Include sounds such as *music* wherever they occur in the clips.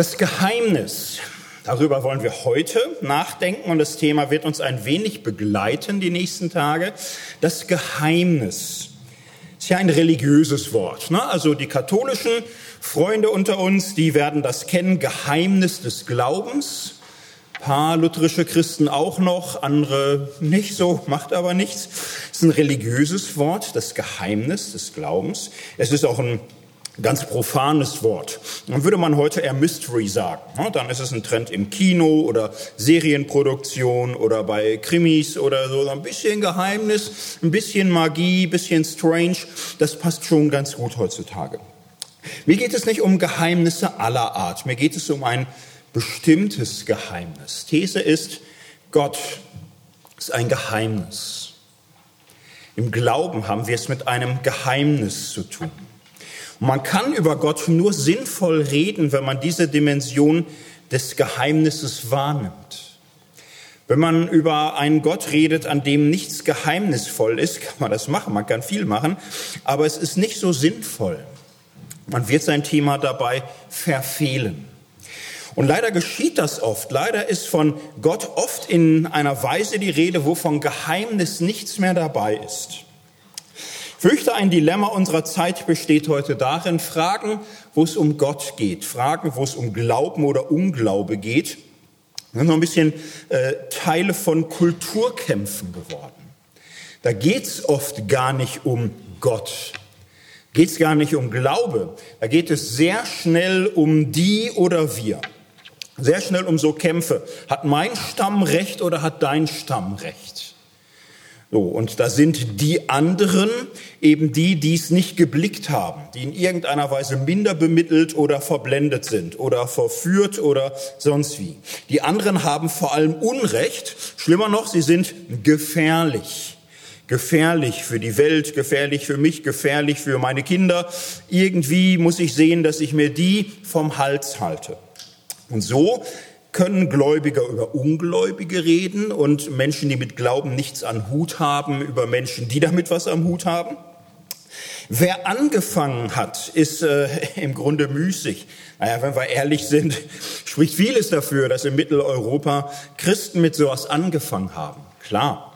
Das Geheimnis, darüber wollen wir heute nachdenken und das Thema wird uns ein wenig begleiten die nächsten Tage. Das Geheimnis ist ja ein religiöses Wort. Ne? Also die katholischen Freunde unter uns, die werden das kennen, Geheimnis des Glaubens. Ein paar lutherische Christen auch noch, andere nicht so, macht aber nichts. Es ist ein religiöses Wort, das Geheimnis des Glaubens. Es ist auch ein ganz profanes Wort. Dann würde man heute eher Mystery sagen. Dann ist es ein Trend im Kino oder Serienproduktion oder bei Krimis oder so. Ein bisschen Geheimnis, ein bisschen Magie, ein bisschen Strange. Das passt schon ganz gut heutzutage. Mir geht es nicht um Geheimnisse aller Art. Mir geht es um ein bestimmtes Geheimnis. These ist, Gott ist ein Geheimnis. Im Glauben haben wir es mit einem Geheimnis zu tun. Man kann über Gott nur sinnvoll reden, wenn man diese Dimension des Geheimnisses wahrnimmt. Wenn man über einen Gott redet, an dem nichts geheimnisvoll ist, kann man das machen, man kann viel machen, aber es ist nicht so sinnvoll. Man wird sein Thema dabei verfehlen. Und leider geschieht das oft. Leider ist von Gott oft in einer Weise die Rede, wo von Geheimnis nichts mehr dabei ist fürchte, ein Dilemma unserer Zeit besteht heute darin, Fragen, wo es um Gott geht, Fragen, wo es um Glauben oder Unglaube geht, sind noch ein bisschen äh, Teile von Kulturkämpfen geworden. Da geht's oft gar nicht um Gott, geht's gar nicht um Glaube. Da geht es sehr schnell um die oder wir. Sehr schnell um so Kämpfe. Hat mein Stamm Recht oder hat dein Stamm Recht? So, und da sind die anderen eben die, die es nicht geblickt haben, die in irgendeiner Weise minder bemittelt oder verblendet sind oder verführt oder sonst wie. Die anderen haben vor allem Unrecht. Schlimmer noch, sie sind gefährlich. Gefährlich für die Welt, gefährlich für mich, gefährlich für meine Kinder. Irgendwie muss ich sehen, dass ich mir die vom Hals halte. Und so können Gläubiger über Ungläubige reden und Menschen, die mit Glauben nichts an Hut haben, über Menschen, die damit was am Hut haben? Wer angefangen hat, ist äh, *laughs* im Grunde müßig. Naja, wenn wir ehrlich sind, *laughs* spricht vieles dafür, dass in Mitteleuropa Christen mit sowas angefangen haben. Klar.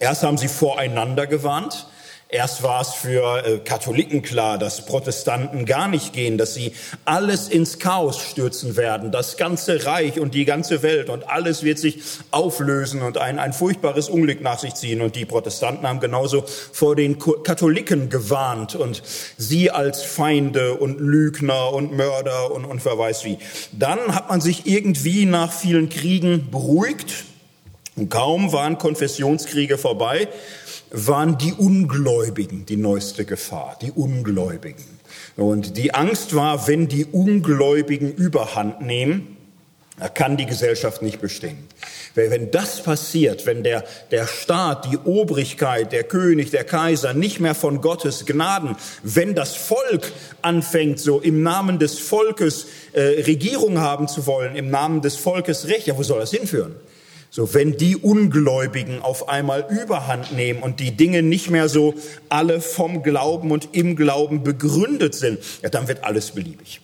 Erst haben sie voreinander gewarnt, Erst war es für äh, Katholiken klar, dass Protestanten gar nicht gehen, dass sie alles ins Chaos stürzen werden, das ganze Reich und die ganze Welt und alles wird sich auflösen und ein, ein furchtbares Unglück nach sich ziehen. Und die Protestanten haben genauso vor den Katholiken gewarnt und sie als Feinde und Lügner und Mörder und, und wer weiß wie. Dann hat man sich irgendwie nach vielen Kriegen beruhigt und kaum waren Konfessionskriege vorbei, waren die Ungläubigen die neueste Gefahr, die Ungläubigen. Und die Angst war, wenn die Ungläubigen überhand nehmen, da kann die Gesellschaft nicht bestehen. Wenn das passiert, wenn der, der Staat, die Obrigkeit, der König, der Kaiser nicht mehr von Gottes Gnaden, wenn das Volk anfängt, so im Namen des Volkes äh, Regierung haben zu wollen, im Namen des Volkes Recht, ja, wo soll das hinführen? So, wenn die Ungläubigen auf einmal Überhand nehmen und die Dinge nicht mehr so alle vom Glauben und im Glauben begründet sind, ja, dann wird alles beliebig.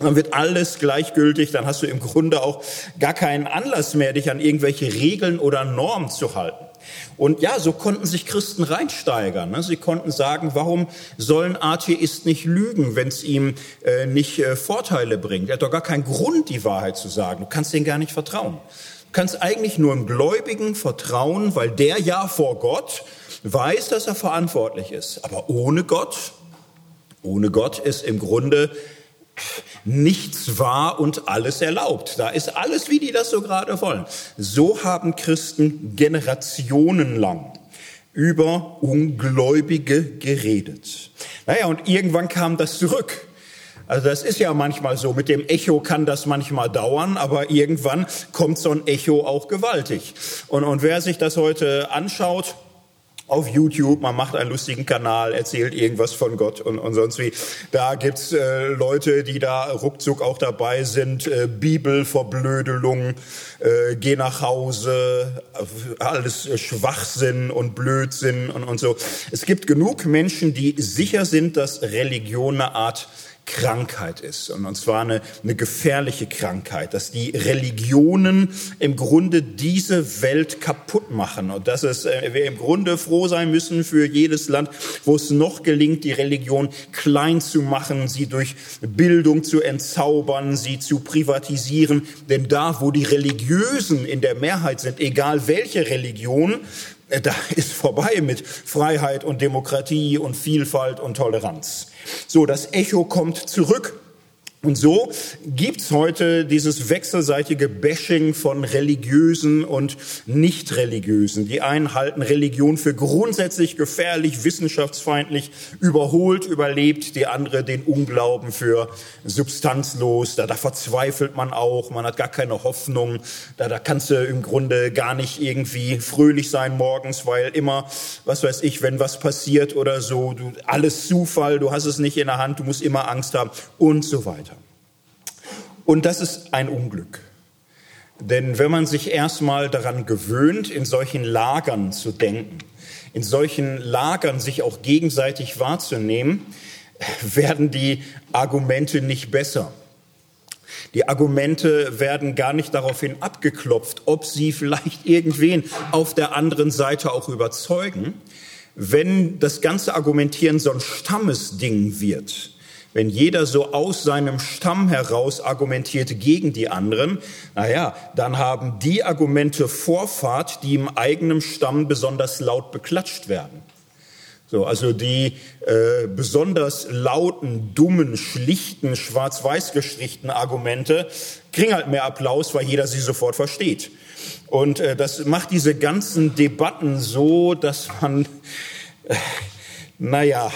Dann wird alles gleichgültig, dann hast du im Grunde auch gar keinen Anlass mehr, dich an irgendwelche Regeln oder Normen zu halten. Und ja, so konnten sich Christen reinsteigern. Ne? Sie konnten sagen, warum sollen Atheist nicht lügen, wenn es ihm äh, nicht äh, Vorteile bringt? Er hat doch gar keinen Grund, die Wahrheit zu sagen. Du kannst denen gar nicht vertrauen kannst eigentlich nur im Gläubigen vertrauen, weil der ja vor Gott weiß, dass er verantwortlich ist. Aber ohne Gott, ohne Gott ist im Grunde nichts wahr und alles erlaubt. Da ist alles, wie die das so gerade wollen. So haben Christen generationenlang über Ungläubige geredet. Naja, und irgendwann kam das zurück. Also das ist ja manchmal so. Mit dem Echo kann das manchmal dauern, aber irgendwann kommt so ein Echo auch gewaltig. Und, und wer sich das heute anschaut, auf YouTube, man macht einen lustigen Kanal, erzählt irgendwas von Gott und, und sonst wie. Da gibt's äh, Leute, die da ruckzuck auch dabei sind, äh, Bibelverblödelung, äh, geh nach Hause, alles Schwachsinn und Blödsinn und, und so. Es gibt genug Menschen, die sicher sind, dass Religion eine Art Krankheit ist. Und zwar eine, eine gefährliche Krankheit, dass die Religionen im Grunde diese Welt kaputt machen. Und dass es, äh, wir im Grunde froh sein müssen für jedes Land, wo es noch gelingt, die Religion klein zu machen, sie durch Bildung zu entzaubern, sie zu privatisieren. Denn da, wo die Religiösen in der Mehrheit sind, egal welche Religion, da *laughs* ist vorbei mit Freiheit und Demokratie und Vielfalt und Toleranz. So, das Echo kommt zurück. Und so gibt's heute dieses wechselseitige Bashing von religiösen und nicht religiösen. Die einen halten Religion für grundsätzlich gefährlich, wissenschaftsfeindlich, überholt, überlebt, die andere den Unglauben für substanzlos. Da, da verzweifelt man auch, man hat gar keine Hoffnung. Da, da kannst du im Grunde gar nicht irgendwie fröhlich sein morgens, weil immer, was weiß ich, wenn was passiert oder so, du, alles Zufall, du hast es nicht in der Hand, du musst immer Angst haben und so weiter. Und das ist ein Unglück. Denn wenn man sich erstmal daran gewöhnt, in solchen Lagern zu denken, in solchen Lagern sich auch gegenseitig wahrzunehmen, *laughs* werden die Argumente nicht besser. Die Argumente werden gar nicht daraufhin abgeklopft, ob sie vielleicht irgendwen auf der anderen Seite auch überzeugen. Wenn das ganze Argumentieren so ein Stammesding wird, wenn jeder so aus seinem Stamm heraus argumentiert gegen die anderen, naja, dann haben die Argumente Vorfahrt, die im eigenen Stamm besonders laut beklatscht werden. So, also die äh, besonders lauten, dummen, schlichten, schwarz-weiß gestrichten Argumente kriegen halt mehr Applaus, weil jeder sie sofort versteht. Und äh, das macht diese ganzen Debatten so, dass man, äh, naja,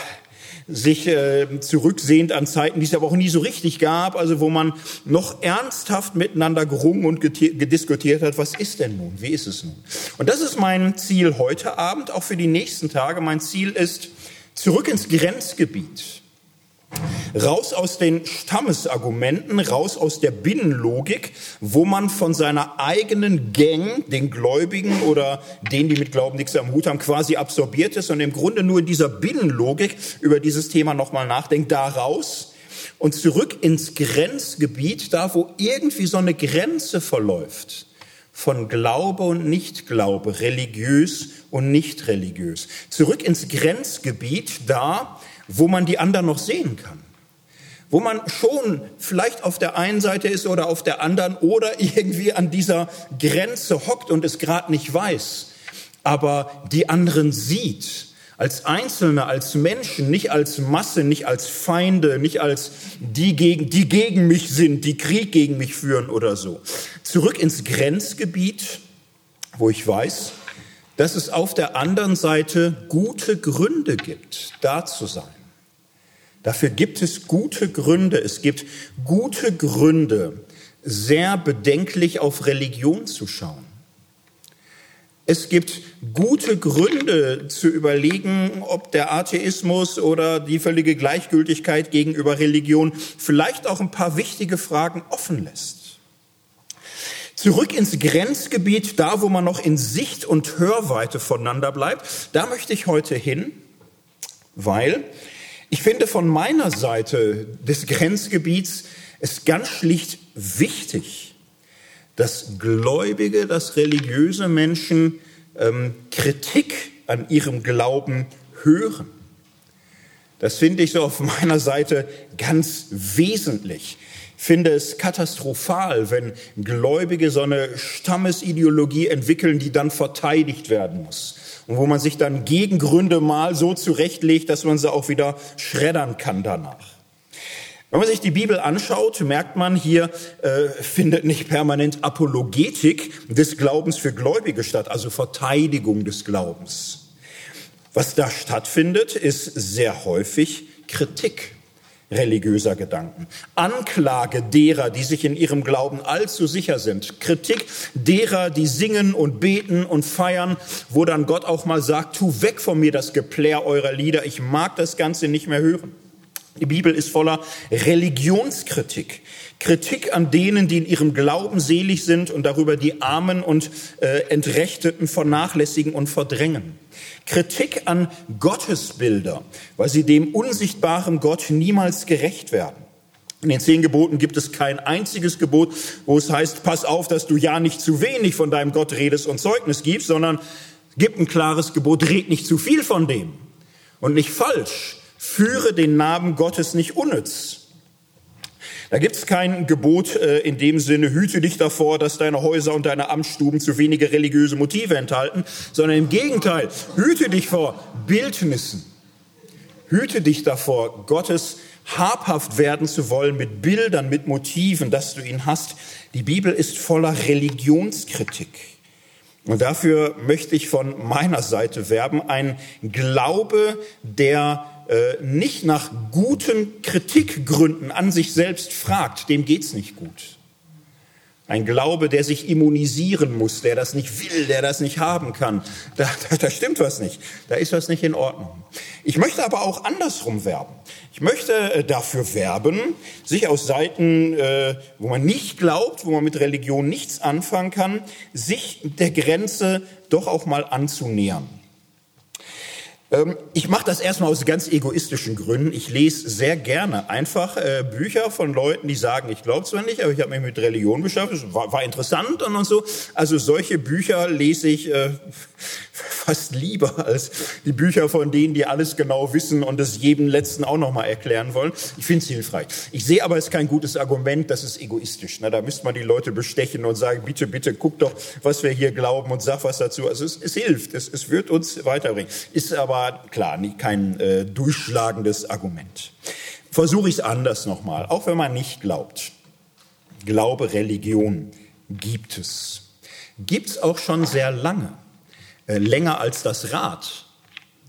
sich äh, zurücksehend an Zeiten, die es aber auch nie so richtig gab, also wo man noch ernsthaft miteinander gerungen und gediskutiert hat, was ist denn nun, wie ist es nun? Und das ist mein Ziel heute Abend, auch für die nächsten Tage. Mein Ziel ist, zurück ins Grenzgebiet. Raus aus den Stammesargumenten, raus aus der Binnenlogik, wo man von seiner eigenen Gang, den Gläubigen oder denen, die mit Glauben nichts am Hut haben, quasi absorbiert ist und im Grunde nur in dieser Binnenlogik über dieses Thema nochmal nachdenkt, da raus und zurück ins Grenzgebiet, da wo irgendwie so eine Grenze verläuft von Glaube und Nichtglaube, religiös und nicht religiös. Zurück ins Grenzgebiet, da wo man die anderen noch sehen kann. Wo man schon vielleicht auf der einen Seite ist oder auf der anderen oder *laughs* irgendwie an dieser Grenze hockt und es gerade nicht weiß, aber die anderen sieht als Einzelne, als Menschen, nicht als Masse, nicht als Feinde, nicht als die gegen, die gegen mich sind, die Krieg gegen mich führen oder so. Zurück ins Grenzgebiet, wo ich weiß, dass es auf der anderen Seite gute Gründe gibt, da zu sein. Dafür gibt es gute Gründe. Es gibt gute Gründe, sehr bedenklich auf Religion zu schauen. Es gibt gute Gründe zu überlegen, ob der Atheismus oder die völlige Gleichgültigkeit gegenüber Religion vielleicht auch ein paar wichtige Fragen offen lässt. Zurück ins Grenzgebiet, da wo man noch in Sicht und Hörweite voneinander bleibt, da möchte ich heute hin, weil ich finde von meiner Seite des Grenzgebiets es ganz schlicht wichtig, dass Gläubige, dass religiöse Menschen ähm, Kritik an ihrem Glauben hören. Das finde ich so auf meiner Seite ganz wesentlich. Ich finde es katastrophal, wenn Gläubige so eine Stammesideologie entwickeln, die dann verteidigt werden muss und wo man sich dann Gegengründe mal so zurechtlegt, dass man sie auch wieder schreddern kann danach. Wenn man sich die Bibel anschaut, merkt man, hier äh, findet nicht permanent Apologetik des Glaubens für Gläubige statt, also Verteidigung des Glaubens. Was da stattfindet, ist sehr häufig Kritik religiöser Gedanken. Anklage derer, die sich in ihrem Glauben allzu sicher sind. Kritik derer, die singen und beten und feiern, wo dann Gott auch mal sagt, tu weg von mir das Geplär eurer Lieder, ich mag das Ganze nicht mehr hören. Die Bibel ist voller Religionskritik. Kritik an denen, die in ihrem Glauben selig sind und darüber die Armen und äh, Entrechteten vernachlässigen und verdrängen. Kritik an Gottesbilder, weil sie dem unsichtbaren Gott niemals gerecht werden. In den zehn Geboten gibt es kein einziges Gebot, wo es heißt, pass auf, dass du ja nicht zu wenig von deinem Gott redest und Zeugnis gibst, sondern gib ein klares Gebot, red nicht zu viel von dem und nicht falsch. Führe den Namen Gottes nicht unnütz. Da gibt es kein Gebot äh, in dem Sinne, hüte dich davor, dass deine Häuser und deine Amtsstuben zu wenige religiöse Motive enthalten, sondern im Gegenteil, hüte dich vor Bildnissen. Hüte dich davor, Gottes habhaft werden zu wollen mit Bildern, mit Motiven, dass du ihn hast. Die Bibel ist voller Religionskritik. Und dafür möchte ich von meiner Seite werben, ein Glaube, der äh, nicht nach guten Kritikgründen an sich selbst fragt, dem geht's nicht gut. Ein Glaube, der sich immunisieren muss, der das nicht will, der das nicht haben kann. Da, da, da stimmt was nicht. Da ist was nicht in Ordnung. Ich möchte aber auch andersrum werben. Ich möchte äh, dafür werben, sich aus Seiten, äh, wo man nicht glaubt, wo man mit Religion nichts anfangen kann, sich der Grenze doch auch mal anzunähern. Ähm, ich mache das erstmal aus ganz egoistischen Gründen. Ich lese sehr gerne einfach äh, Bücher von Leuten, die sagen, ich glaube zwar nicht, aber ich habe mich mit Religion beschäftigt, war, war interessant und, und so. Also solche Bücher lese ich äh, *laughs* fast lieber als die Bücher von denen, die alles genau wissen und es jedem Letzten auch nochmal erklären wollen. Ich finde es hilfreich. Ich sehe aber, es ist kein gutes Argument, das ist egoistisch. Na, da müsste man die Leute bestechen und sagen, bitte, bitte, guck doch, was wir hier glauben und sag was dazu. Also es, es hilft, es, es wird uns weiterbringen. Ist aber klar, kein äh, durchschlagendes Argument. Versuche ich es anders nochmal, auch wenn man nicht glaubt. Glaube, Religion gibt es. Gibt es auch schon sehr lange. Äh, länger als das Rad.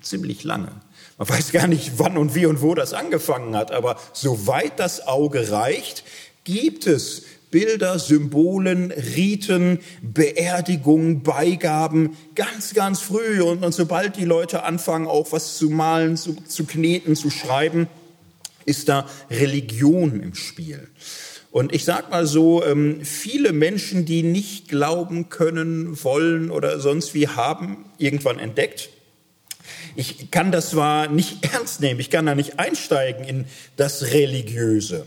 Ziemlich lange. Man weiß gar nicht, wann und wie und wo das angefangen hat, aber soweit das Auge reicht, gibt es Bilder, Symbolen, Riten, Beerdigungen, Beigaben, ganz, ganz früh. Und, und sobald die Leute anfangen, auch was zu malen, zu, zu kneten, zu schreiben, ist da Religion im Spiel. Und ich sage mal so, ähm, viele Menschen, die nicht glauben können, wollen oder sonst wie, haben irgendwann entdeckt, ich kann das zwar nicht *laughs* ernst nehmen, ich kann da nicht einsteigen in das Religiöse,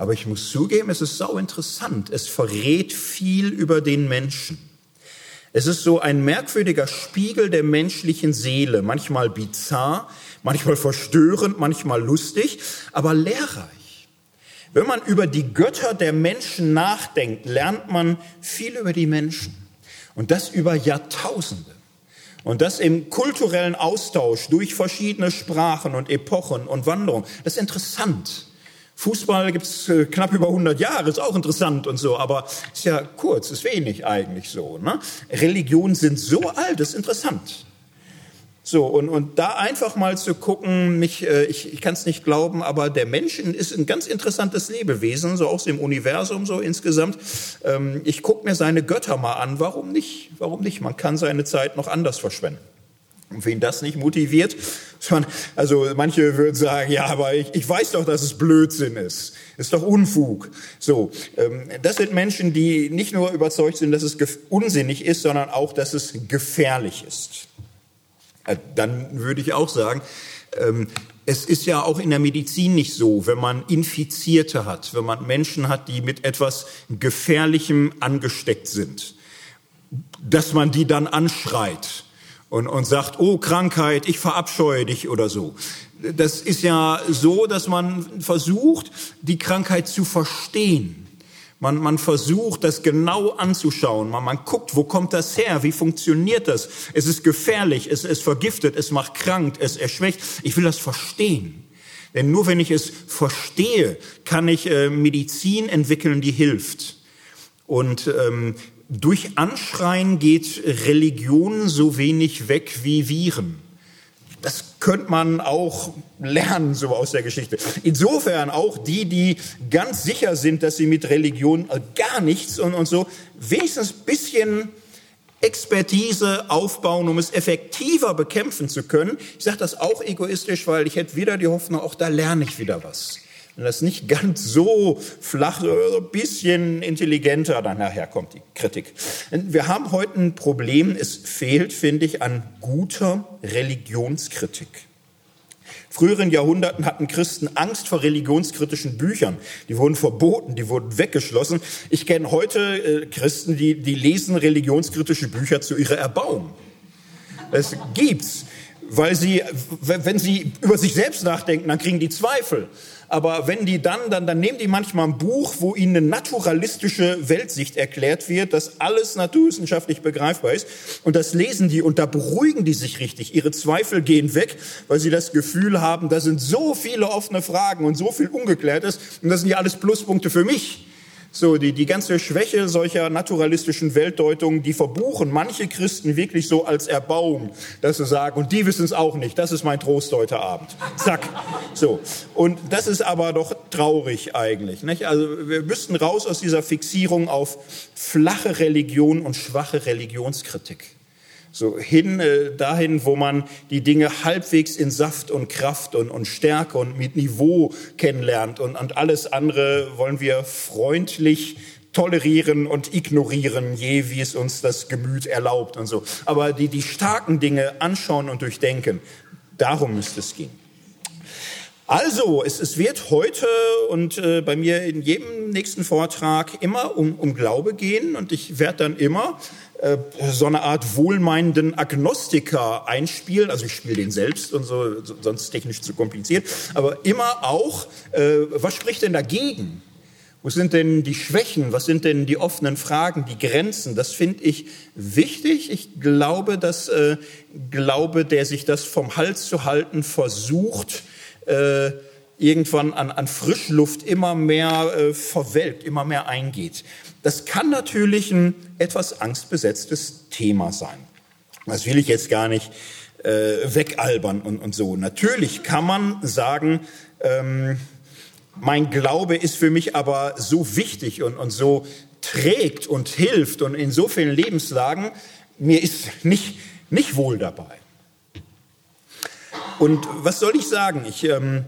aber ich muss zugeben, es ist sau interessant. Es verrät viel über den Menschen. Es ist so ein merkwürdiger Spiegel der menschlichen Seele, manchmal bizarr, manchmal verstörend, manchmal lustig, aber lehrreich. Wenn man über die Götter der Menschen nachdenkt, lernt man viel über die Menschen. Und das über Jahrtausende. Und das im kulturellen Austausch durch verschiedene Sprachen und Epochen und Wanderungen. Das ist interessant. Fußball gibt's äh, knapp über 100 Jahre, ist auch interessant und so, aber ist ja kurz, ist wenig eigentlich so. Ne? Religionen sind so alt, ist interessant. So, und, und da einfach mal zu gucken, mich, äh, ich, ich kann es nicht glauben, aber der Mensch ist ein ganz interessantes Lebewesen, so aus dem Universum so insgesamt. Ähm, ich gucke mir seine Götter mal an, warum nicht? Warum nicht? Man kann seine Zeit noch anders verschwenden. Und wen das nicht motiviert, also manche würden sagen, ja, aber ich, ich weiß doch, dass es Blödsinn ist. Ist doch Unfug. So, ähm, das sind Menschen, die nicht nur überzeugt sind, dass es unsinnig ist, sondern auch, dass es gefährlich ist. Äh, dann würde ich auch sagen, ähm, es ist ja auch in der Medizin nicht so, wenn man Infizierte hat, wenn man Menschen hat, die mit etwas Gefährlichem angesteckt sind, dass man die dann anschreit und, und sagt, oh Krankheit, ich verabscheue dich oder so. Das ist ja so, dass man versucht, die Krankheit zu verstehen. Man, man versucht, das genau anzuschauen. Man, man guckt, wo kommt das her? Wie funktioniert das? Es ist gefährlich, es ist vergiftet, es macht krank, es erschwächt. Ich will das verstehen. Denn nur wenn ich es verstehe, kann ich äh, Medizin entwickeln, die hilft. Und ähm, durch Anschreien geht Religion so wenig weg wie Viren. Das könnte man auch lernen, so aus der Geschichte. Insofern auch die, die ganz sicher sind, dass sie mit Religion gar nichts und, und so wenigstens ein bisschen Expertise aufbauen, um es effektiver bekämpfen zu können. Ich sage das auch egoistisch, weil ich hätte wieder die Hoffnung, auch da lerne ich wieder was. Wenn das nicht ganz so flach, ein bisschen intelligenter, dann nachher kommt die Kritik. Wir haben heute ein Problem, es fehlt, finde ich, an guter Religionskritik früheren Jahrhunderten hatten Christen Angst vor religionskritischen Büchern. Die wurden verboten, die wurden weggeschlossen. Ich kenne heute äh, Christen, die, die lesen religionskritische Bücher zu ihrer Erbauung. Es gibt's, weil sie, wenn sie über sich selbst nachdenken, dann kriegen die Zweifel. Aber wenn die dann, dann, dann nehmen die manchmal ein Buch, wo ihnen eine naturalistische Weltsicht erklärt wird, dass alles naturwissenschaftlich begreifbar ist. Und das lesen die und da beruhigen die sich richtig. Ihre Zweifel gehen weg, weil sie das Gefühl haben, da sind so viele offene Fragen und so viel Ungeklärtes. Und das sind ja alles Pluspunkte für mich. So, die, die ganze Schwäche solcher naturalistischen Weltdeutungen, die verbuchen manche Christen wirklich so als Erbauung, dass sie sagen, und die wissen es auch nicht, das ist mein Trost heute Abend. Zack. So. Und das ist aber doch traurig eigentlich. Nicht? Also wir müssten raus aus dieser Fixierung auf flache Religion und schwache Religionskritik so hin äh, dahin, wo man die Dinge halbwegs in Saft und Kraft und, und Stärke und mit Niveau kennenlernt und, und alles andere wollen wir freundlich tolerieren und ignorieren, je wie es uns das Gemüt erlaubt und so. Aber die, die starken Dinge anschauen und durchdenken, darum müsste es gehen. Also, es, es wird heute und äh, bei mir in jedem nächsten Vortrag immer um, um Glaube gehen und ich werde dann immer äh, so eine Art wohlmeinenden Agnostiker einspielen. Also ich spiele den selbst und so, sonst technisch zu kompliziert. Aber immer auch, äh, was spricht denn dagegen? Wo sind denn die Schwächen? Was sind denn die offenen Fragen, die Grenzen? Das finde ich wichtig. Ich glaube, dass äh, Glaube, der sich das vom Hals zu halten versucht, äh, irgendwann an, an Frischluft immer mehr äh, verwelkt, immer mehr eingeht. Das kann natürlich ein etwas angstbesetztes Thema sein. Das will ich jetzt gar nicht äh, wegalbern und, und so. Natürlich kann man sagen, ähm, mein Glaube ist für mich aber so wichtig und, und so trägt und hilft und in so vielen Lebenslagen, mir ist nicht, nicht wohl dabei. Und was soll ich sagen? Ich ähm,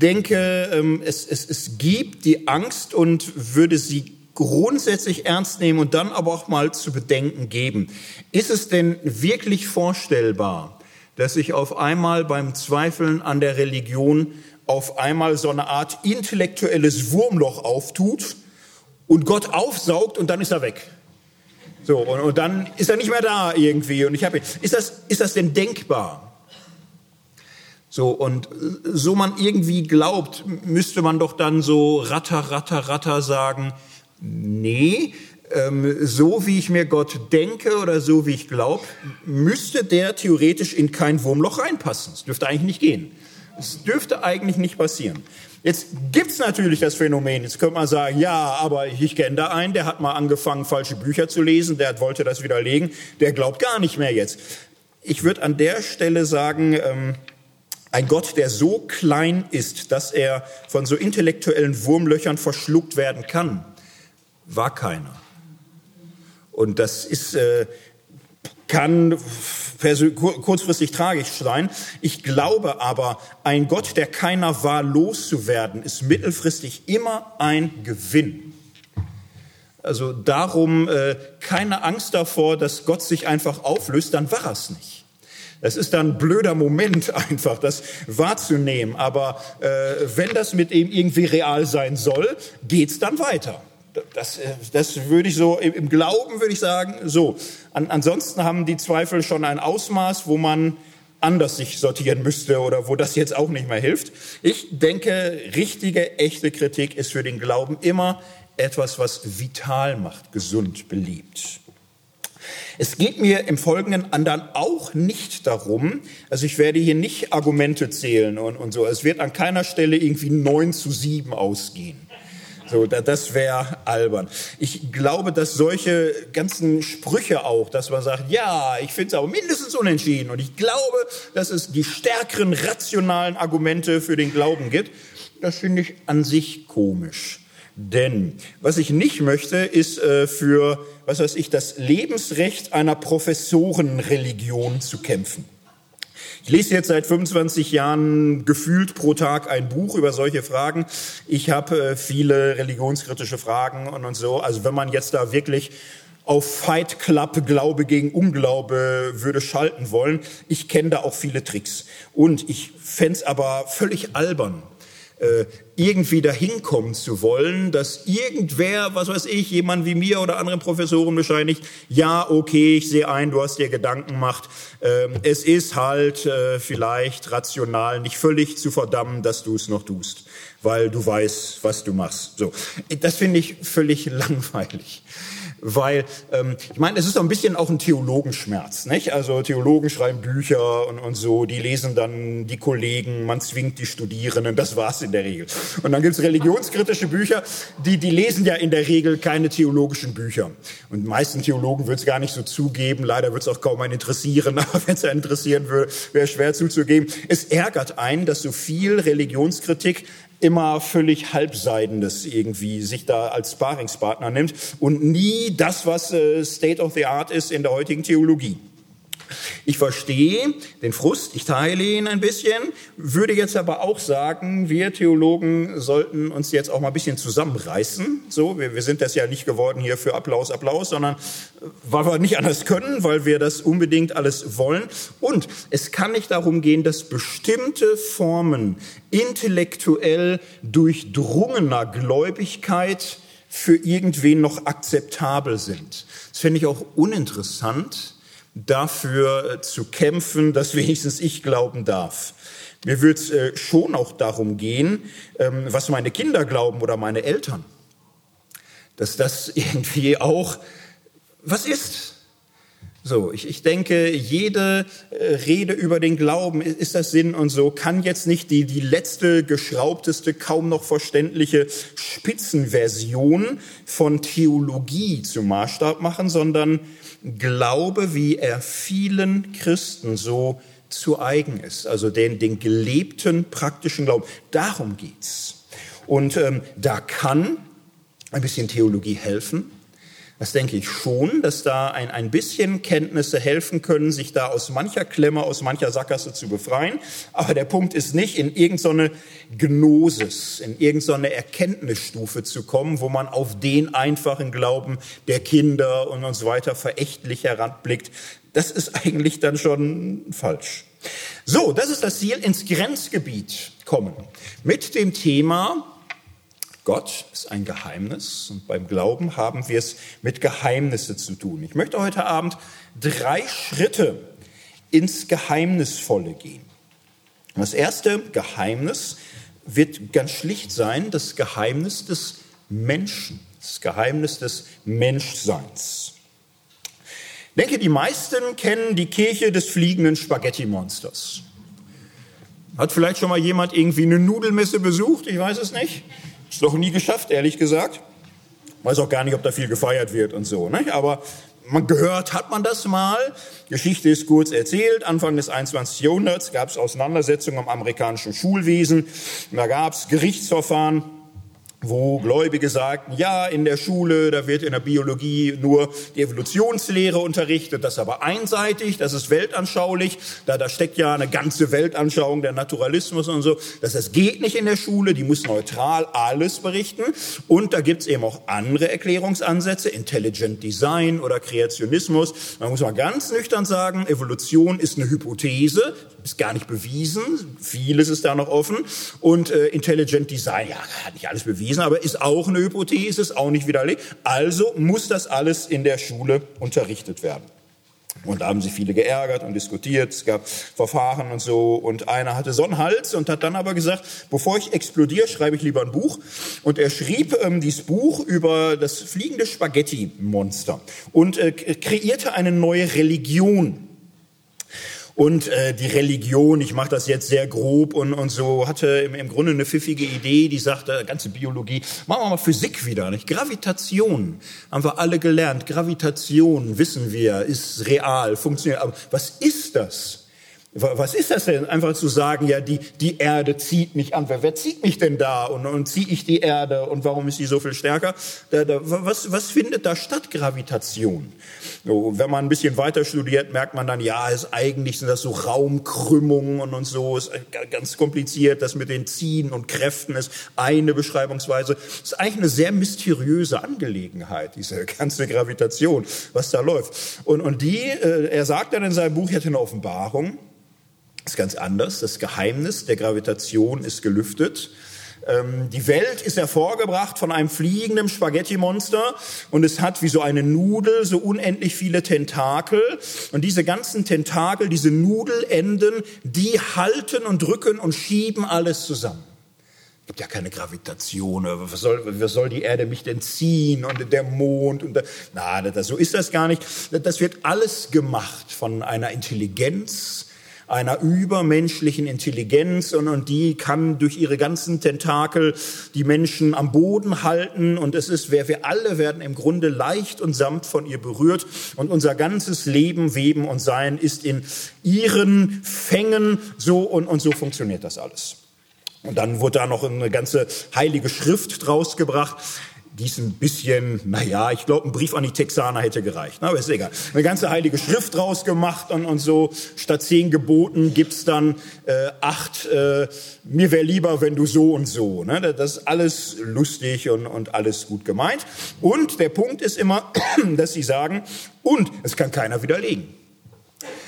denke, ähm, es, es, es gibt die Angst und würde sie grundsätzlich ernst nehmen und dann aber auch mal zu bedenken geben. Ist es denn wirklich vorstellbar, dass sich auf einmal beim Zweifeln an der Religion auf einmal so eine Art intellektuelles Wurmloch auftut und Gott aufsaugt und dann ist er weg? So, und, und dann ist er nicht mehr da irgendwie. Und ich habe, ist das, ist das denn denkbar? So, und so man irgendwie glaubt, müsste man doch dann so ratter, ratter, ratter sagen, Nee, ähm, so wie ich mir Gott denke oder so wie ich glaube, müsste der theoretisch in kein Wurmloch reinpassen. Es dürfte eigentlich nicht gehen. Es dürfte eigentlich nicht passieren. Jetzt gibt's natürlich das Phänomen. Jetzt könnte man sagen, ja, aber ich kenne da einen, der hat mal angefangen, falsche Bücher zu lesen, der wollte das widerlegen, der glaubt gar nicht mehr jetzt. Ich würde an der Stelle sagen, ähm, ein Gott, der so klein ist, dass er von so intellektuellen Wurmlöchern verschluckt werden kann, war keiner. Und das ist, äh, kann kurzfristig tragisch sein. Ich glaube aber, ein Gott, der keiner war, loszuwerden, ist mittelfristig immer ein Gewinn. Also darum äh, keine Angst davor, dass Gott sich einfach auflöst, dann war es nicht. Das ist dann ein blöder Moment *laughs* einfach, das wahrzunehmen. Aber äh, wenn das mit ihm irgendwie real sein soll, geht's dann weiter das, äh, das würde ich so, im Glauben würde ich sagen, so. An, ansonsten haben die Zweifel schon ein Ausmaß, wo man anders sich sortieren müsste oder wo das jetzt auch nicht mehr hilft. Ich denke, richtige, echte Kritik ist für den Glauben immer etwas, was vital macht, gesund, beliebt. Es geht mir im Folgenden anderen auch nicht darum, also ich werde hier nicht Argumente zählen und, und so. Es wird an keiner Stelle irgendwie neun zu sieben ausgehen. So, das wäre albern. Ich glaube, dass solche ganzen Sprüche auch, dass man sagt, ja, ich finde es aber mindestens unentschieden und ich glaube, dass es die stärkeren rationalen Argumente für den Glauben gibt, das finde ich an sich komisch. Denn was ich nicht möchte, ist äh, für, was weiß ich, das Lebensrecht einer Professorenreligion zu kämpfen. Ich lese jetzt seit 25 Jahren gefühlt pro Tag ein Buch über solche Fragen. Ich habe äh, viele religionskritische Fragen und, und so. Also wenn man jetzt da wirklich auf Fight Club Glaube gegen Unglaube würde schalten wollen, ich kenne da auch viele Tricks. Und ich fände aber völlig albern, irgendwie dahin kommen zu wollen, dass irgendwer, was weiß ich, jemand wie mir oder andere Professoren bescheinigt, ja, okay, ich sehe ein, du hast dir Gedanken gemacht, ähm, es ist halt äh, vielleicht rational nicht völlig zu verdammen, dass du es noch tust, weil du weißt, was du machst. So, das finde ich völlig *laughs* langweilig weil ähm, ich meine, es ist ein bisschen auch ein Theologenschmerz, nicht? Also Theologen schreiben Bücher und, und so, die lesen dann die Kollegen, man zwingt die Studierenden, das war's in der Regel. Und dann gibt's religionskritische Bücher, die die lesen ja in der Regel keine theologischen Bücher. Und meisten Theologen würden es gar nicht so zugeben, leider wird es auch kaum einen interessieren, *laughs* aber wenn es einen interessieren würde, wäre schwer zuzugeben. Es ärgert einen, dass so viel Religionskritik immer völlig halbseidendes irgendwie sich da als Sparingspartner nimmt und nie das, was äh, State of the Art ist in der heutigen Theologie. Ich verstehe den Frust, ich teile ihn ein bisschen, würde jetzt aber auch sagen, wir Theologen sollten uns jetzt auch mal ein bisschen zusammenreißen. So, wir, wir sind das ja nicht geworden hier für Applaus, Applaus, sondern äh, weil wir nicht anders können, weil wir das unbedingt alles wollen. Und es kann nicht darum gehen, dass bestimmte Formen intellektuell durchdrungener Gläubigkeit für irgendwen noch akzeptabel sind. Das finde ich auch uninteressant dafür zu kämpfen, dass wenigstens ich glauben darf. Mir wird es äh, schon auch darum gehen, ähm, was meine Kinder glauben oder meine Eltern. Dass das *laughs* irgendwie auch was ist. So, ich, ich denke, jede äh, Rede über den Glauben, ist das Sinn und so, kann jetzt nicht die, die letzte, geschraubteste, kaum noch verständliche Spitzenversion von Theologie zum Maßstab machen, sondern Glaube, wie er vielen Christen so zu eigen ist, also den, den gelebten praktischen Glauben. Darum geht's. Und ähm, da kann ein bisschen Theologie helfen. Das denke ich schon, dass da ein, ein bisschen Kenntnisse helfen können, sich da aus mancher Klemme, aus mancher Sackgasse zu befreien. Aber der Punkt ist nicht, in irgendeine Gnosis, in irgendeine Erkenntnisstufe zu kommen, wo man auf den einfachen Glauben der Kinder und, und so weiter verächtlich heranblickt. Das ist eigentlich dann schon falsch. So, das ist das Ziel, ins Grenzgebiet kommen. Mit dem Thema Gott ist ein Geheimnis und beim Glauben haben wir es mit Geheimnisse zu tun. Ich möchte heute Abend drei Schritte ins Geheimnisvolle gehen. Das erste Geheimnis wird ganz schlicht sein, das Geheimnis des Menschen, das Geheimnis des Menschseins. Ich denke, die meisten kennen die Kirche des fliegenden Spaghetti-Monsters. Hat vielleicht schon mal jemand irgendwie eine Nudelmesse besucht? Ich weiß es nicht. Ist noch nie geschafft, ehrlich gesagt. Weiß auch gar nicht, ob da viel gefeiert wird und so. Ne? Aber man gehört hat man das mal. Geschichte ist kurz erzählt. Anfang des 21. Jahrhunderts gab es Auseinandersetzungen am amerikanischen Schulwesen. Da gab es Gerichtsverfahren wo Gläubige sagten, ja, in der Schule, da wird in der Biologie nur die Evolutionslehre unterrichtet, das ist aber einseitig, das ist weltanschaulich, da, da steckt ja eine ganze Weltanschauung, der Naturalismus und so, das, das geht nicht in der Schule, die muss neutral alles berichten. Und da gibt's eben auch andere Erklärungsansätze, Intelligent Design oder Kreationismus, man muss mal ganz nüchtern sagen, Evolution ist eine Hypothese, ist gar nicht bewiesen, vieles ist da noch offen und äh, Intelligent Design, ja, hat nicht alles bewiesen, aber ist auch eine Hypothese, ist auch nicht widerlegt. Also muss das alles in der Schule unterrichtet werden. Und da haben sich viele geärgert und diskutiert. Es gab Verfahren und so. Und einer hatte so einen Hals und hat dann aber gesagt, bevor ich explodiere, schreibe ich lieber ein Buch. Und er schrieb ähm, dieses Buch über das fliegende Spaghetti-Monster und äh, kreierte eine neue Religion und äh, die Religion, ich mache das jetzt sehr grob und, und so, hatte im, im Grunde eine pfiffige Idee, die sagte, ganze Biologie, machen wir mal Physik wieder. Nicht? Gravitation haben wir alle gelernt. Gravitation, wissen wir, ist real, funktioniert. Aber was ist das? Was ist das denn? Einfach zu sagen, ja, die, die Erde zieht mich an. Wer, wer zieht mich denn da? Und, und ziehe ich die Erde? Und warum ist sie so viel stärker? Da, da, was, was findet da statt? Gravitation. So, wenn man ein bisschen weiter studiert, merkt man dann, ja, ist, eigentlich sind das so Raumkrümmungen und, und so. Ist ganz kompliziert. Das mit den Ziehen und Kräften ist eine Beschreibungsweise. ist eigentlich eine sehr mysteriöse Angelegenheit, diese *laughs* ganze Gravitation, was da läuft. Und, und die, äh, er sagt dann in seinem Buch, er hat eine Offenbarung, ist ganz anders. Das Geheimnis der Gravitation ist gelüftet. Ähm, die Welt ist hervorgebracht von einem fliegenden Spaghetti-Monster und es hat wie so eine Nudel so unendlich viele Tentakel. Und diese ganzen Tentakel, diese Nudelenden, die halten und drücken und schieben alles zusammen. Es gibt ja keine Gravitation. Was soll, was soll die Erde mich denn ziehen? Und der Mond und der, na, so ist das gar nicht. Das wird alles gemacht von einer Intelligenz, einer übermenschlichen Intelligenz und, und die kann durch ihre ganzen Tentakel die Menschen am Boden halten. Und es ist, wer wir alle werden im Grunde leicht und samt von ihr berührt. Und unser ganzes Leben, Weben und Sein ist in ihren Fängen. So und, und so funktioniert das alles. Und dann wurde da noch eine ganze heilige Schrift draus gebracht die ist ein bisschen, naja, ich glaube, ein Brief an die Texaner hätte gereicht. Aber ist egal. Eine ganze heilige Schrift draus gemacht und, und so. Statt zehn Geboten gibt's dann äh, acht, äh, mir wäre lieber, wenn du so und so. Ne? Das ist alles lustig und, und alles gut gemeint. Und der Punkt ist immer, *coughs* dass sie sagen, und es kann keiner widerlegen.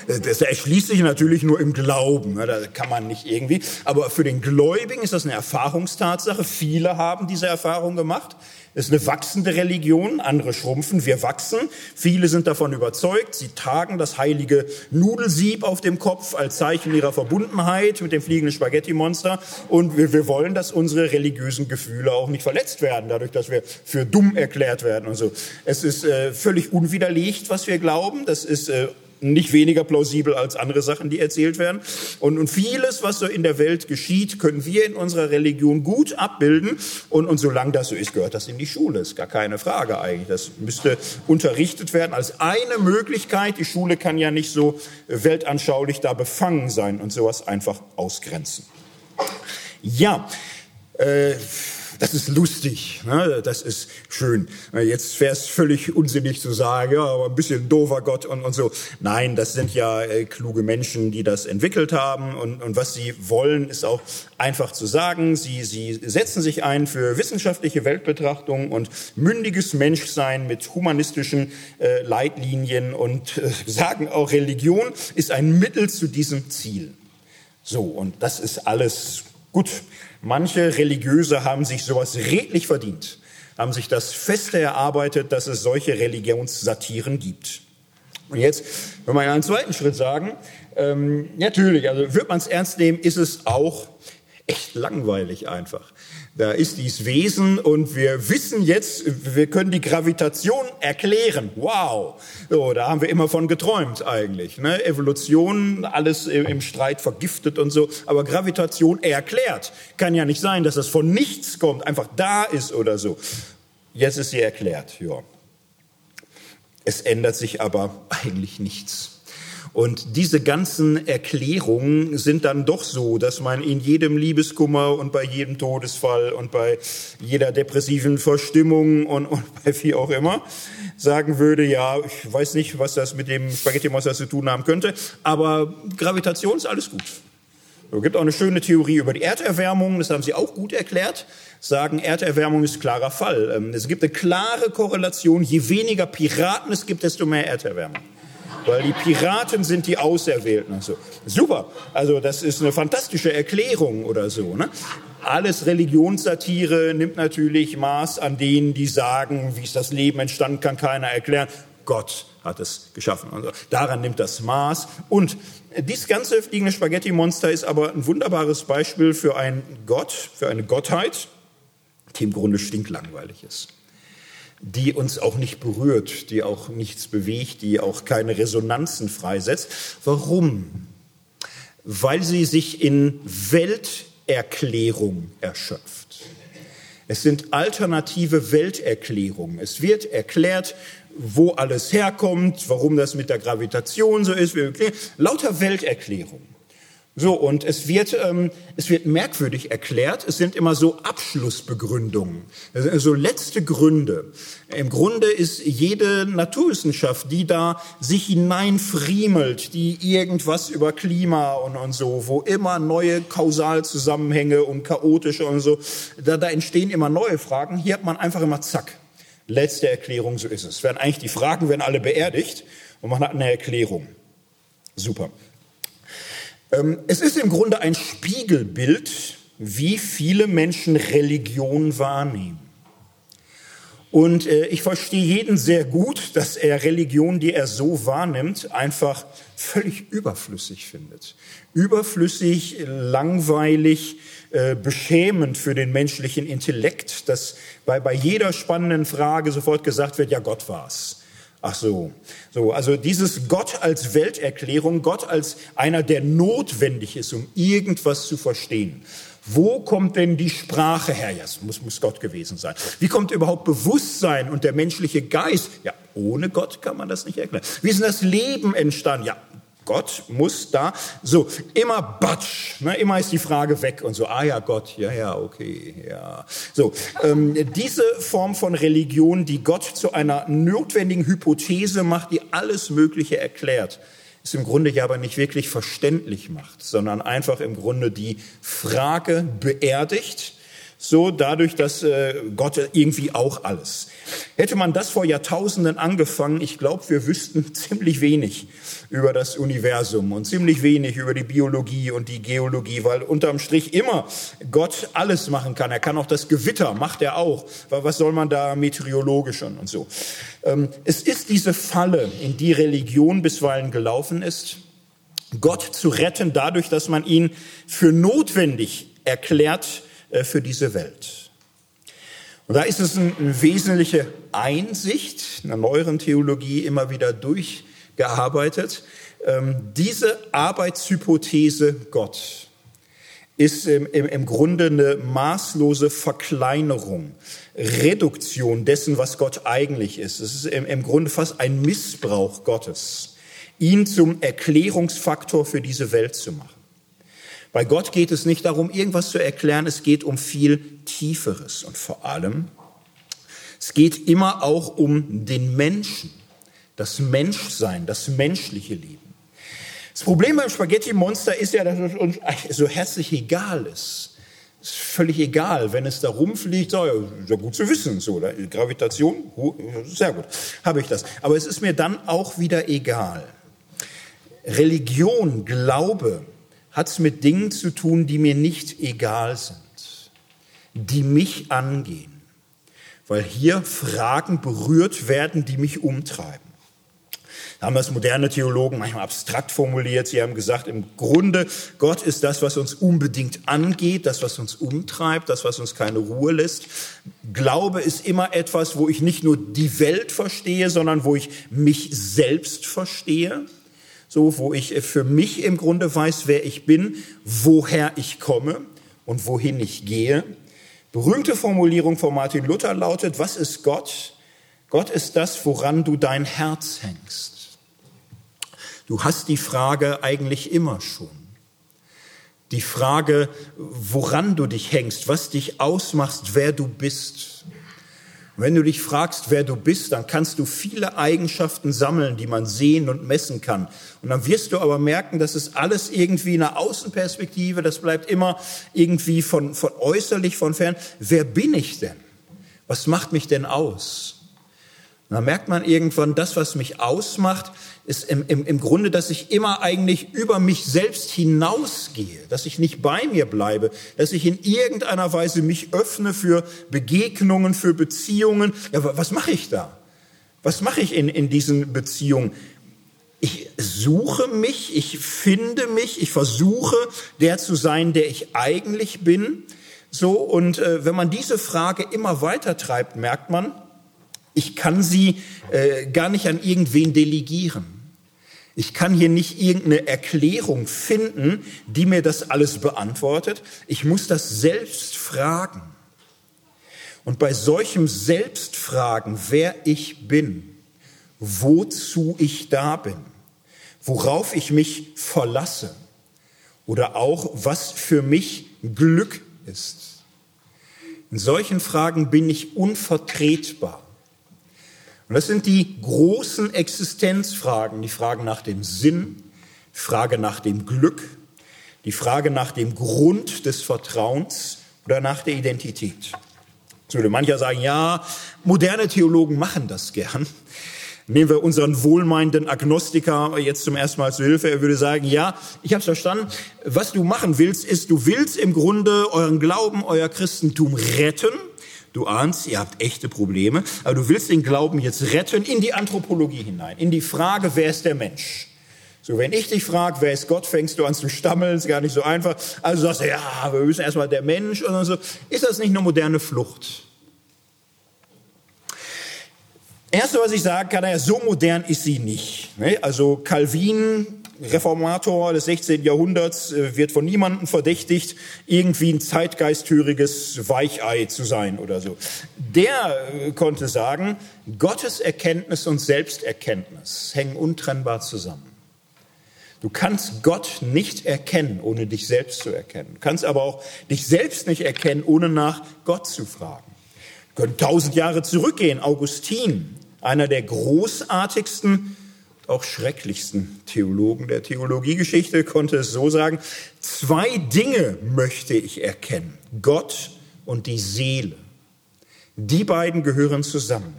Das erschließt sich natürlich nur im Glauben. Ne? Da kann man nicht irgendwie. Aber für den Gläubigen ist das eine Erfahrungstatsache. Viele haben diese Erfahrung gemacht. Es ist eine wachsende Religion, andere schrumpfen, wir wachsen. Viele sind davon überzeugt, sie tragen das heilige Nudelsieb auf dem Kopf als Zeichen ihrer Verbundenheit mit dem fliegenden Spaghetti-Monster. Und wir, wir, wollen, dass unsere religiösen Gefühle auch nicht verletzt werden, dadurch, dass wir für dumm erklärt werden und so. Es ist äh, völlig unwiderlegt, was wir glauben. Das ist äh, nicht weniger plausibel als andere Sachen, die erzählt werden. Und, und vieles, was so in der Welt geschieht, können wir in unserer Religion gut abbilden. Und, und solange das so ist, gehört das in die Schule. Ist gar keine Frage eigentlich. Das müsste unterrichtet werden als eine Möglichkeit. Die Schule kann ja nicht so weltanschaulich da befangen sein und sowas einfach ausgrenzen. Ja, äh, das ist lustig, ne? das ist schön. Jetzt wäre es völlig unsinnig zu sagen, ja, aber ein bisschen doofer Gott und, und so. Nein, das sind ja äh, kluge Menschen, die das entwickelt haben und, und was sie wollen, ist auch einfach zu sagen. Sie, sie setzen sich ein für wissenschaftliche Weltbetrachtung und mündiges Menschsein mit humanistischen äh, Leitlinien und äh, sagen auch, Religion ist ein Mittel zu diesem Ziel. So, und das ist alles gut. Manche Religiöse haben sich sowas redlich verdient, haben sich das Feste erarbeitet, dass es solche Religionssatiren gibt. Und jetzt, wenn wir einen zweiten Schritt sagen, ähm, natürlich, also wird man es ernst nehmen, ist es auch echt langweilig einfach. Da ist dieses Wesen und wir wissen jetzt, wir können die Gravitation erklären. Wow. So, da haben wir immer von geträumt eigentlich. Ne? Evolution, alles im Streit vergiftet und so. Aber Gravitation erklärt. Kann ja nicht sein, dass das von nichts kommt, einfach da ist oder so. Jetzt ist sie erklärt, ja. Es ändert sich aber eigentlich nichts. Und diese ganzen Erklärungen sind dann doch so, dass man in jedem Liebeskummer und bei jedem Todesfall und bei jeder depressiven Verstimmung und, und *laughs* bei wie auch immer sagen würde, ja, ich weiß nicht, was das mit dem Spaghetti-Monster zu tun haben könnte, aber Gravitation ist alles gut. Es gibt auch eine schöne Theorie über die Erderwärmung, das haben Sie auch gut erklärt, sagen, Erderwärmung ist klarer Fall. Ähm, es gibt eine klare Korrelation, je weniger Piraten es gibt, desto mehr Erderwärmung weil die Piraten sind die Auserwählten. Also, super, also das ist eine fantastische Erklärung oder so. Ne? Alles Religionssatire nimmt natürlich Maß an denen, die sagen, wie ist das Leben entstanden, kann keiner erklären. Gott hat es geschaffen. Also daran nimmt das Maß. Und dieses ganze fliegende Spaghetti-Monster ist aber ein wunderbares Beispiel für einen Gott, für eine Gottheit, die im Grunde stinklangweilig ist die uns auch nicht berührt, die auch nichts bewegt, die auch keine Resonanzen freisetzt. Warum? Weil sie sich in Welterklärung erschöpft. Es sind alternative Welterklärungen. Es wird erklärt, wo alles herkommt, warum das mit der Gravitation so ist. Lauter Welterklärung. So, und es wird, ähm, es wird merkwürdig erklärt. Es sind immer so Abschlussbegründungen, so letzte Gründe. Im Grunde ist jede Naturwissenschaft, die da sich hineinfriemelt, die irgendwas über Klima und, und so, wo immer neue Kausalzusammenhänge und chaotische und so, da, da entstehen immer neue Fragen. Hier hat man einfach immer zack. Letzte Erklärung, so ist es. Werden eigentlich die Fragen werden alle beerdigt und man hat eine Erklärung. Super. Ähm, es ist im Grunde ein Spiegelbild, wie viele Menschen Religion wahrnehmen. Und äh, ich verstehe jeden sehr gut, dass er Religion, die er so wahrnimmt, einfach völlig überflüssig findet. Überflüssig, langweilig, äh, beschämend für den menschlichen Intellekt, dass bei, bei jeder spannenden Frage sofort gesagt wird, ja, Gott war's. Ach so. So, also dieses Gott als Welterklärung, Gott als einer, der notwendig ist, um irgendwas zu verstehen. Wo kommt denn die Sprache her? Ja, es muss, muss Gott gewesen sein. Wie kommt überhaupt Bewusstsein und der menschliche Geist? Ja, ohne Gott kann man das nicht erklären. Wie ist denn das Leben entstanden? Ja, Gott muss da, so, immer Batsch, ne, immer ist die Frage weg und so, ah ja, Gott, ja, ja, okay, ja. So, ähm, diese Form von Religion, die Gott zu einer notwendigen Hypothese macht, die alles Mögliche erklärt, ist im Grunde ja aber nicht wirklich verständlich macht, sondern einfach im Grunde die Frage beerdigt, so dadurch, dass äh, Gott irgendwie auch alles. Hätte man das vor Jahrtausenden angefangen, ich glaube, wir wüssten *laughs* ziemlich wenig über das Universum und ziemlich wenig über die Biologie und die Geologie, weil unterm Strich immer Gott alles machen kann. Er kann auch das Gewitter, macht er auch. Weil was soll man da meteorologisch und so. Ähm, es ist diese Falle, in die Religion bisweilen gelaufen ist, Gott zu retten dadurch, dass man ihn für notwendig erklärt, für diese Welt. Und da ist es eine wesentliche Einsicht in der neueren Theologie immer wieder durchgearbeitet. Ähm, diese Arbeitshypothese Gott ist im, Grunde eine maßlose Verkleinerung, Reduktion dessen, was Gott eigentlich ist. Es ist im Grunde fast ein Missbrauch Gottes, ihn zum Erklärungsfaktor für diese Welt zu machen. Bei Gott geht es nicht darum, irgendwas zu erklären, es geht um viel Tieferes. Und vor allem, es geht immer auch um den Menschen, das Menschsein, das menschliche Leben. Das Problem beim Spaghetti-Monster ist ja, dass es uns so herzlich egal ist. Ist völlig egal, wenn es da rumfliegt, so, ja, gut zu wissen, so, oder? Gravitation, sehr gut, habe ich das. Aber es ist mir dann auch wieder egal. Religion, Glaube, hat es mit Dingen zu tun, die mir nicht egal sind, die mich angehen, weil hier Fragen berührt werden, die mich umtreiben. Da haben das moderne Theologen manchmal abstrakt formuliert. Sie haben gesagt, im Grunde, Gott ist das, was uns unbedingt angeht, das, was uns umtreibt, das, was uns keine Ruhe lässt. Glaube ist immer etwas, wo ich nicht nur die Welt verstehe, sondern wo ich mich selbst verstehe so wo ich für mich im Grunde weiß, wer ich bin, woher ich komme und wohin ich gehe. Berühmte Formulierung von Martin Luther lautet, was ist Gott? Gott ist das, woran du dein Herz hängst. Du hast die Frage eigentlich immer schon. Die Frage, woran du dich hängst, was dich ausmachst, wer du bist. Wenn du dich fragst, wer du bist, dann kannst du viele Eigenschaften sammeln, die man sehen und messen kann. Und dann wirst du aber merken, das ist alles irgendwie eine Außenperspektive, das bleibt immer irgendwie von, von äußerlich, von fern. Wer bin ich denn? Was macht mich denn aus? Und dann merkt man irgendwann, das, was mich ausmacht, ist im, im, im Grunde, dass ich immer eigentlich über mich selbst hinausgehe, dass ich nicht bei mir bleibe, dass ich in irgendeiner Weise mich öffne für Begegnungen, für Beziehungen. Ja, was mache ich da? Was mache ich in, in diesen Beziehungen? Ich suche mich, ich finde mich, ich versuche der zu sein, der ich eigentlich bin. So, und äh, wenn man diese Frage immer weiter treibt, merkt man, ich kann sie äh, gar nicht an irgendwen delegieren. Ich kann hier nicht irgendeine Erklärung finden, die mir das alles beantwortet. Ich muss das selbst fragen. Und bei solchem Selbstfragen, wer ich bin, wozu ich da bin, worauf ich mich verlasse oder auch, was für mich Glück ist. In solchen Fragen bin ich unvertretbar. Und das sind die großen Existenzfragen, die Fragen nach dem Sinn, die Frage nach dem Glück, die Frage nach dem Grund des Vertrauens oder nach der Identität. Jetzt würde mancher sagen, ja, moderne Theologen machen das gern. Nehmen wir unseren wohlmeinenden Agnostiker jetzt zum ersten Mal zu Hilfe. Er würde sagen, ja, ich habe es verstanden. Was du machen willst, ist, du willst im Grunde euren Glauben, euer Christentum retten Du ahnst, ihr habt echte Probleme, aber du willst den Glauben jetzt retten in die Anthropologie hinein, in die Frage, wer ist der Mensch? So, wenn ich dich frage, wer ist Gott, fängst du an zu stammeln, ist gar nicht so einfach. Also sagst du, ja, wir müssen erstmal der Mensch oder so. Ist das nicht eine moderne Flucht? Erste, was ich sagen kann, ja, so modern ist sie nicht. Ne? Also Calvin Reformator des 16. Jahrhunderts äh, wird von niemandem verdächtigt, irgendwie ein zeitgeisthöriges Weichei zu sein oder so. Der äh, konnte sagen, Gottes Erkenntnis und Selbsterkenntnis hängen untrennbar zusammen. Du kannst Gott nicht erkennen, ohne dich selbst zu erkennen. Du kannst aber auch dich selbst nicht erkennen, ohne nach Gott zu fragen. Wir können tausend Jahre zurückgehen. Augustin, einer der großartigsten auch schrecklichsten Theologen der Theologiegeschichte konnte es so sagen, zwei Dinge möchte ich erkennen, Gott und die Seele. Die beiden gehören zusammen.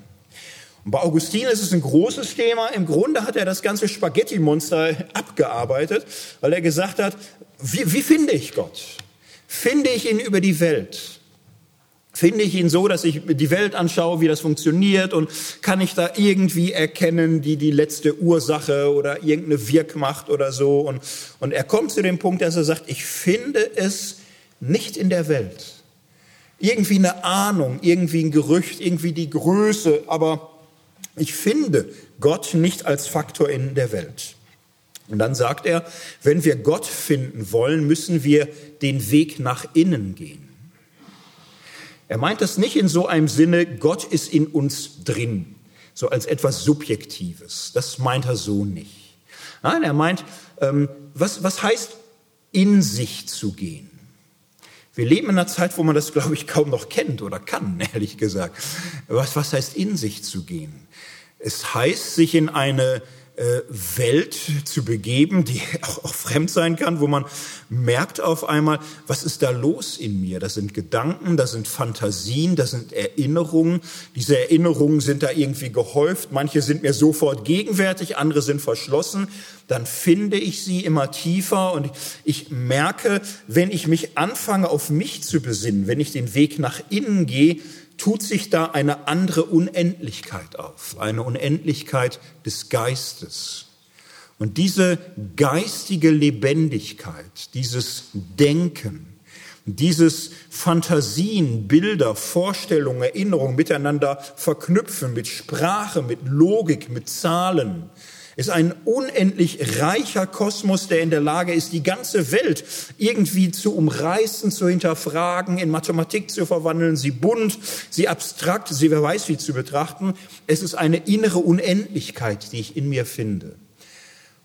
Und bei Augustin ist es ein großes Thema. Im Grunde hat er das ganze Spaghetti-Monster abgearbeitet, weil er gesagt hat, wie, wie finde ich Gott? Finde ich ihn über die Welt? Finde ich ihn so, dass ich die Welt anschaue, wie das funktioniert und kann ich da irgendwie erkennen, die die letzte Ursache oder irgendeine Wirkmacht oder so. Und, und er kommt zu dem Punkt, dass er sagt, ich finde es nicht in der Welt. Irgendwie eine Ahnung, irgendwie ein Gerücht, irgendwie die Größe, aber ich finde Gott nicht als Faktor in der Welt. Und dann sagt er, wenn wir Gott finden wollen, müssen wir den Weg nach innen gehen. Er meint das nicht in so einem Sinne, Gott ist in uns drin, so als etwas Subjektives. Das meint er so nicht. Nein, er meint, ähm, was, was heißt in sich zu gehen? Wir leben in einer Zeit, wo man das, glaube ich, kaum noch kennt oder kann, *laughs* ehrlich gesagt. Was, was heißt in sich zu gehen? Es heißt, sich in eine Welt zu begeben, die *laughs* auch, auch fremd sein kann, wo man merkt auf einmal, was ist da los in mir? Das sind Gedanken, das sind Fantasien, das sind Erinnerungen. Diese Erinnerungen sind da irgendwie gehäuft. Manche sind mir sofort gegenwärtig, andere sind verschlossen. Dann finde ich sie immer tiefer und ich merke, wenn ich mich anfange, auf mich zu besinnen, wenn ich den Weg nach innen gehe, tut sich da eine andere Unendlichkeit auf, eine Unendlichkeit des Geistes. Und diese geistige Lebendigkeit, dieses Denken, dieses Fantasien, Bilder, Vorstellungen, Erinnerungen miteinander verknüpfen mit Sprache, mit Logik, mit Zahlen, ist ein unendlich reicher Kosmos, der in der Lage ist, die ganze Welt irgendwie zu umreißen, zu hinterfragen, in Mathematik zu verwandeln, sie bunt, sie abstrakt, sie wer weiß wie zu betrachten. Es ist eine innere Unendlichkeit, die ich in mir finde.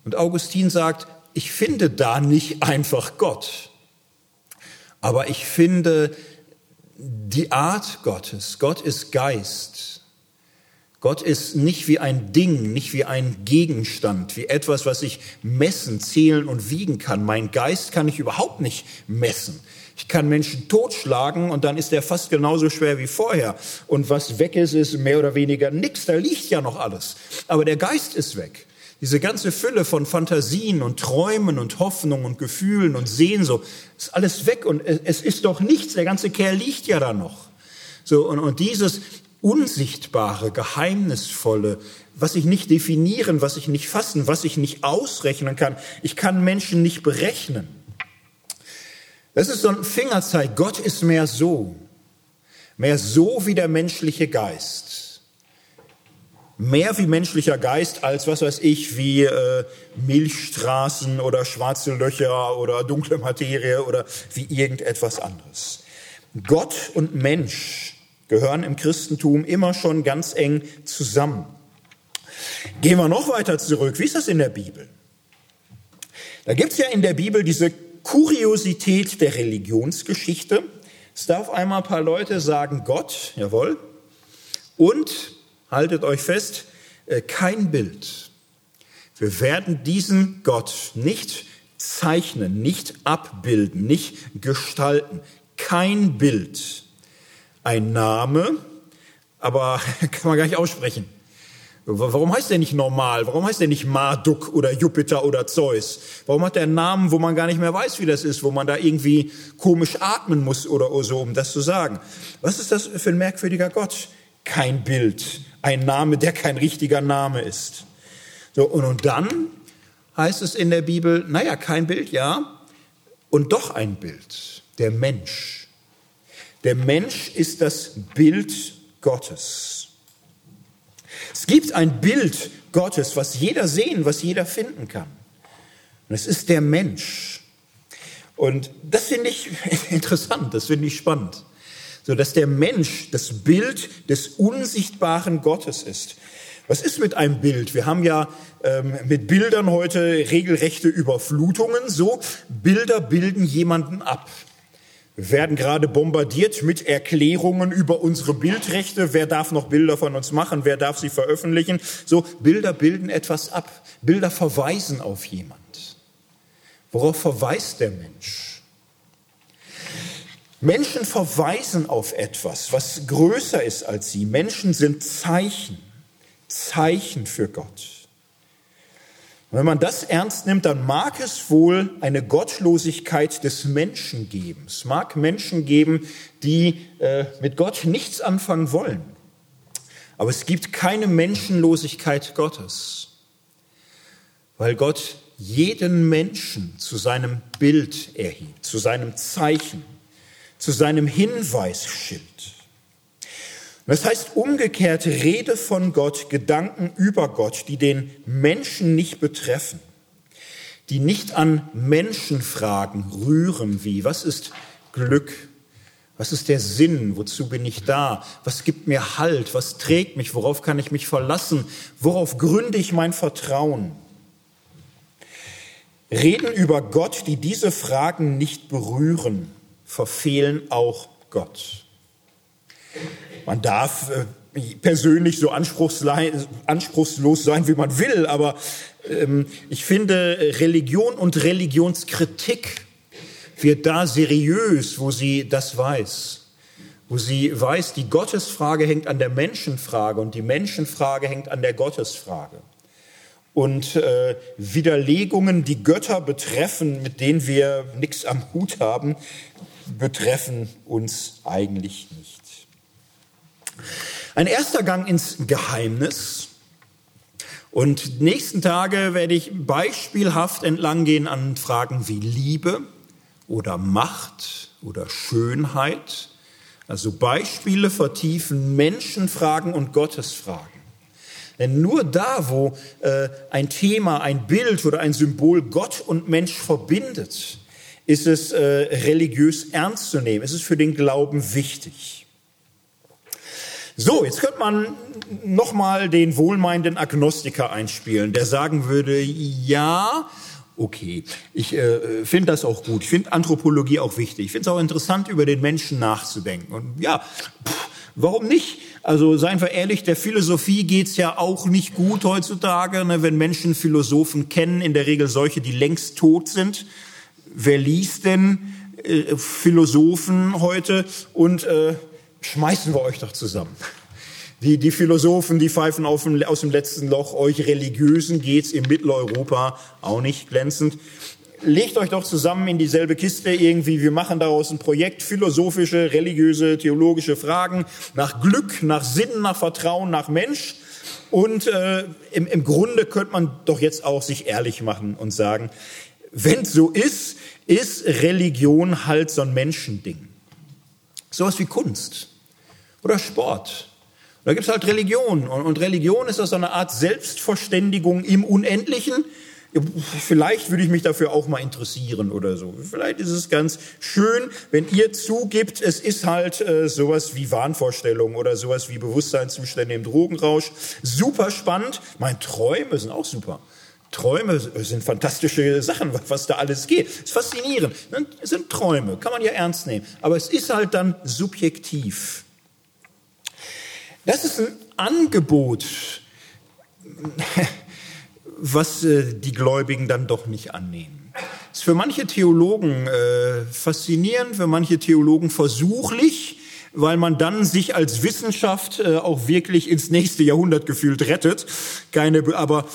Und Augustin sagt, ich finde da nicht einfach Gott, aber ich finde die Art Gottes. Gott ist Geist. Gott ist nicht wie ein Ding, nicht wie ein Gegenstand, wie etwas, was ich messen, zählen und wiegen kann. Mein Geist kann ich überhaupt nicht messen. Ich kann Menschen totschlagen und dann ist er fast genauso schwer wie vorher. Und was weg ist, ist mehr oder weniger nichts. Da liegt ja noch alles. Aber der Geist ist weg. Diese ganze Fülle von Fantasien und Träumen und Hoffnungen und Gefühlen und Sehnsucht ist alles weg und es ist doch nichts. Der ganze Kerl liegt ja da noch. So, und, und dieses, Unsichtbare, Geheimnisvolle, was ich nicht definieren, was ich nicht fassen, was ich nicht ausrechnen kann. Ich kann Menschen nicht berechnen. Das ist so ein Fingerzeig. Gott ist mehr so. Mehr so wie der menschliche Geist. Mehr wie menschlicher Geist als, was weiß ich, wie äh, Milchstraßen oder schwarze Löcher oder dunkle Materie oder wie irgendetwas anderes. Gott und Mensch gehören im Christentum immer schon ganz eng zusammen. Gehen wir noch weiter zurück. Wie ist das in der Bibel? Da gibt es ja in der Bibel diese Kuriosität der Religionsgeschichte. Es darf einmal ein paar Leute sagen, Gott, jawohl, und haltet euch fest, äh, kein Bild. Wir werden diesen Gott nicht zeichnen, nicht abbilden, nicht gestalten. Kein Bild. Ein Name, aber *laughs* kann man gar nicht aussprechen. Warum heißt der nicht normal? Warum heißt der nicht Marduk oder Jupiter oder Zeus? Warum hat der einen Namen, wo man gar nicht mehr weiß, wie das ist, wo man da irgendwie komisch atmen muss oder so, um das zu sagen? Was ist das für ein merkwürdiger Gott? Kein Bild, ein Name, der kein richtiger Name ist. So, und, und dann heißt es in der Bibel, naja, kein Bild, ja, und doch ein Bild, der Mensch. Der Mensch ist das Bild Gottes. Es gibt ein Bild Gottes, was jeder sehen, was jeder finden kann. Und es ist der Mensch. Und das finde ich *laughs* interessant, das finde ich spannend. So dass der Mensch das Bild des unsichtbaren Gottes ist. Was ist mit einem Bild? Wir haben ja ähm, mit Bildern heute regelrechte Überflutungen. So, Bilder bilden jemanden ab. Wir werden gerade bombardiert mit Erklärungen über unsere Bildrechte. Wer darf noch Bilder von uns machen? Wer darf sie veröffentlichen? So, Bilder bilden etwas ab. Bilder verweisen auf jemand. Worauf verweist der Mensch? Menschen verweisen auf etwas, was größer ist als sie. Menschen sind Zeichen, Zeichen für Gott. Wenn man das ernst nimmt, dann mag es wohl eine Gottlosigkeit des Menschen geben. Es mag Menschen geben, die äh, mit Gott nichts anfangen wollen. Aber es gibt keine Menschenlosigkeit Gottes, weil Gott jeden Menschen zu seinem Bild erhebt, zu seinem Zeichen, zu seinem Hinweisschild. Das heißt umgekehrt Rede von Gott, Gedanken über Gott, die den Menschen nicht betreffen, die nicht an Menschenfragen rühren wie, was ist Glück? Was ist der Sinn? Wozu bin ich da? Was gibt mir Halt? Was trägt mich? Worauf kann ich mich verlassen? Worauf gründe ich mein Vertrauen? Reden über Gott, die diese Fragen nicht berühren, verfehlen auch Gott. Man darf äh, persönlich so anspruchslos sein, wie man will, aber ähm, ich finde, Religion und Religionskritik wird da seriös, wo sie das weiß. Wo sie weiß, die Gottesfrage hängt an der Menschenfrage und die Menschenfrage hängt an der Gottesfrage. Und äh, Widerlegungen, die Götter betreffen, mit denen wir nichts am Hut haben, betreffen uns eigentlich nicht. Ein erster Gang ins Geheimnis. Und nächsten Tage werde ich beispielhaft entlanggehen an Fragen wie Liebe oder Macht oder Schönheit. Also Beispiele vertiefen Menschenfragen und Gottesfragen. Denn nur da, wo äh, ein Thema, ein Bild oder ein Symbol Gott und Mensch verbindet, ist es äh, religiös ernst zu nehmen. Es ist für den Glauben wichtig. So, jetzt könnte man nochmal den wohlmeinenden Agnostiker einspielen, der sagen würde, ja, okay, ich äh, finde das auch gut, ich finde Anthropologie auch wichtig, ich finde es auch interessant, über den Menschen nachzudenken. Und ja, pff, warum nicht? Also seien wir ehrlich, der Philosophie geht's ja auch nicht gut heutzutage, ne, wenn Menschen Philosophen kennen, in der Regel solche, die längst tot sind. Wer liest denn äh, Philosophen heute und äh, schmeißen wir euch doch zusammen. Die, die Philosophen, die pfeifen dem, aus dem letzten Loch, euch Religiösen geht's in Mitteleuropa auch nicht glänzend. Legt euch doch zusammen in dieselbe Kiste irgendwie. Wir machen daraus ein Projekt, philosophische, religiöse, theologische Fragen nach Glück, nach Sinn, nach Vertrauen, nach Mensch. Und äh, im, im Grunde könnte man doch jetzt auch sich ehrlich machen und sagen, wenn so ist, ist Religion halt so ein Menschending. Sowas wie Kunst oder Sport. Da gibt es halt Religion. Und Religion ist das so eine Art Selbstverständigung im Unendlichen. Vielleicht würde ich mich dafür auch mal interessieren oder so. Vielleicht ist es ganz schön, wenn ihr zugibt, es ist halt äh, sowas wie Wahnvorstellungen oder sowas wie Bewusstseinszustände im Drogenrausch. Super spannend. Meine Träume sind auch super. Träume sind fantastische Sachen, was da alles geht. Ist faszinierend. Es sind Träume, kann man ja ernst nehmen. Aber es ist halt dann subjektiv. Das ist ein Angebot, was äh, die Gläubigen dann doch nicht annehmen. Ist für manche Theologen äh, faszinierend, für manche Theologen versuchlich, weil man dann sich als Wissenschaft äh, auch wirklich ins nächste Jahrhundert gefühlt rettet. Keine, aber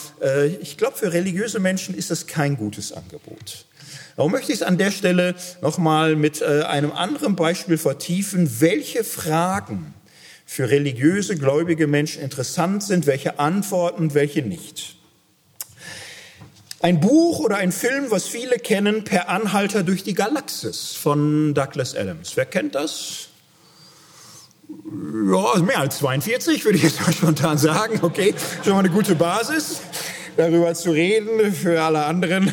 ich glaube, für religiöse Menschen ist das kein gutes Angebot. Warum möchte ich es an der Stelle nochmal mit einem anderen Beispiel vertiefen, welche Fragen für religiöse, gläubige Menschen interessant sind, welche Antworten, welche nicht. Ein Buch oder ein Film, was viele kennen, Per Anhalter durch die Galaxis von Douglas Adams. Wer kennt das? Ja, mehr als 42, würde ich jetzt mal spontan sagen. Okay, schon mal eine gute Basis, darüber zu reden für alle anderen.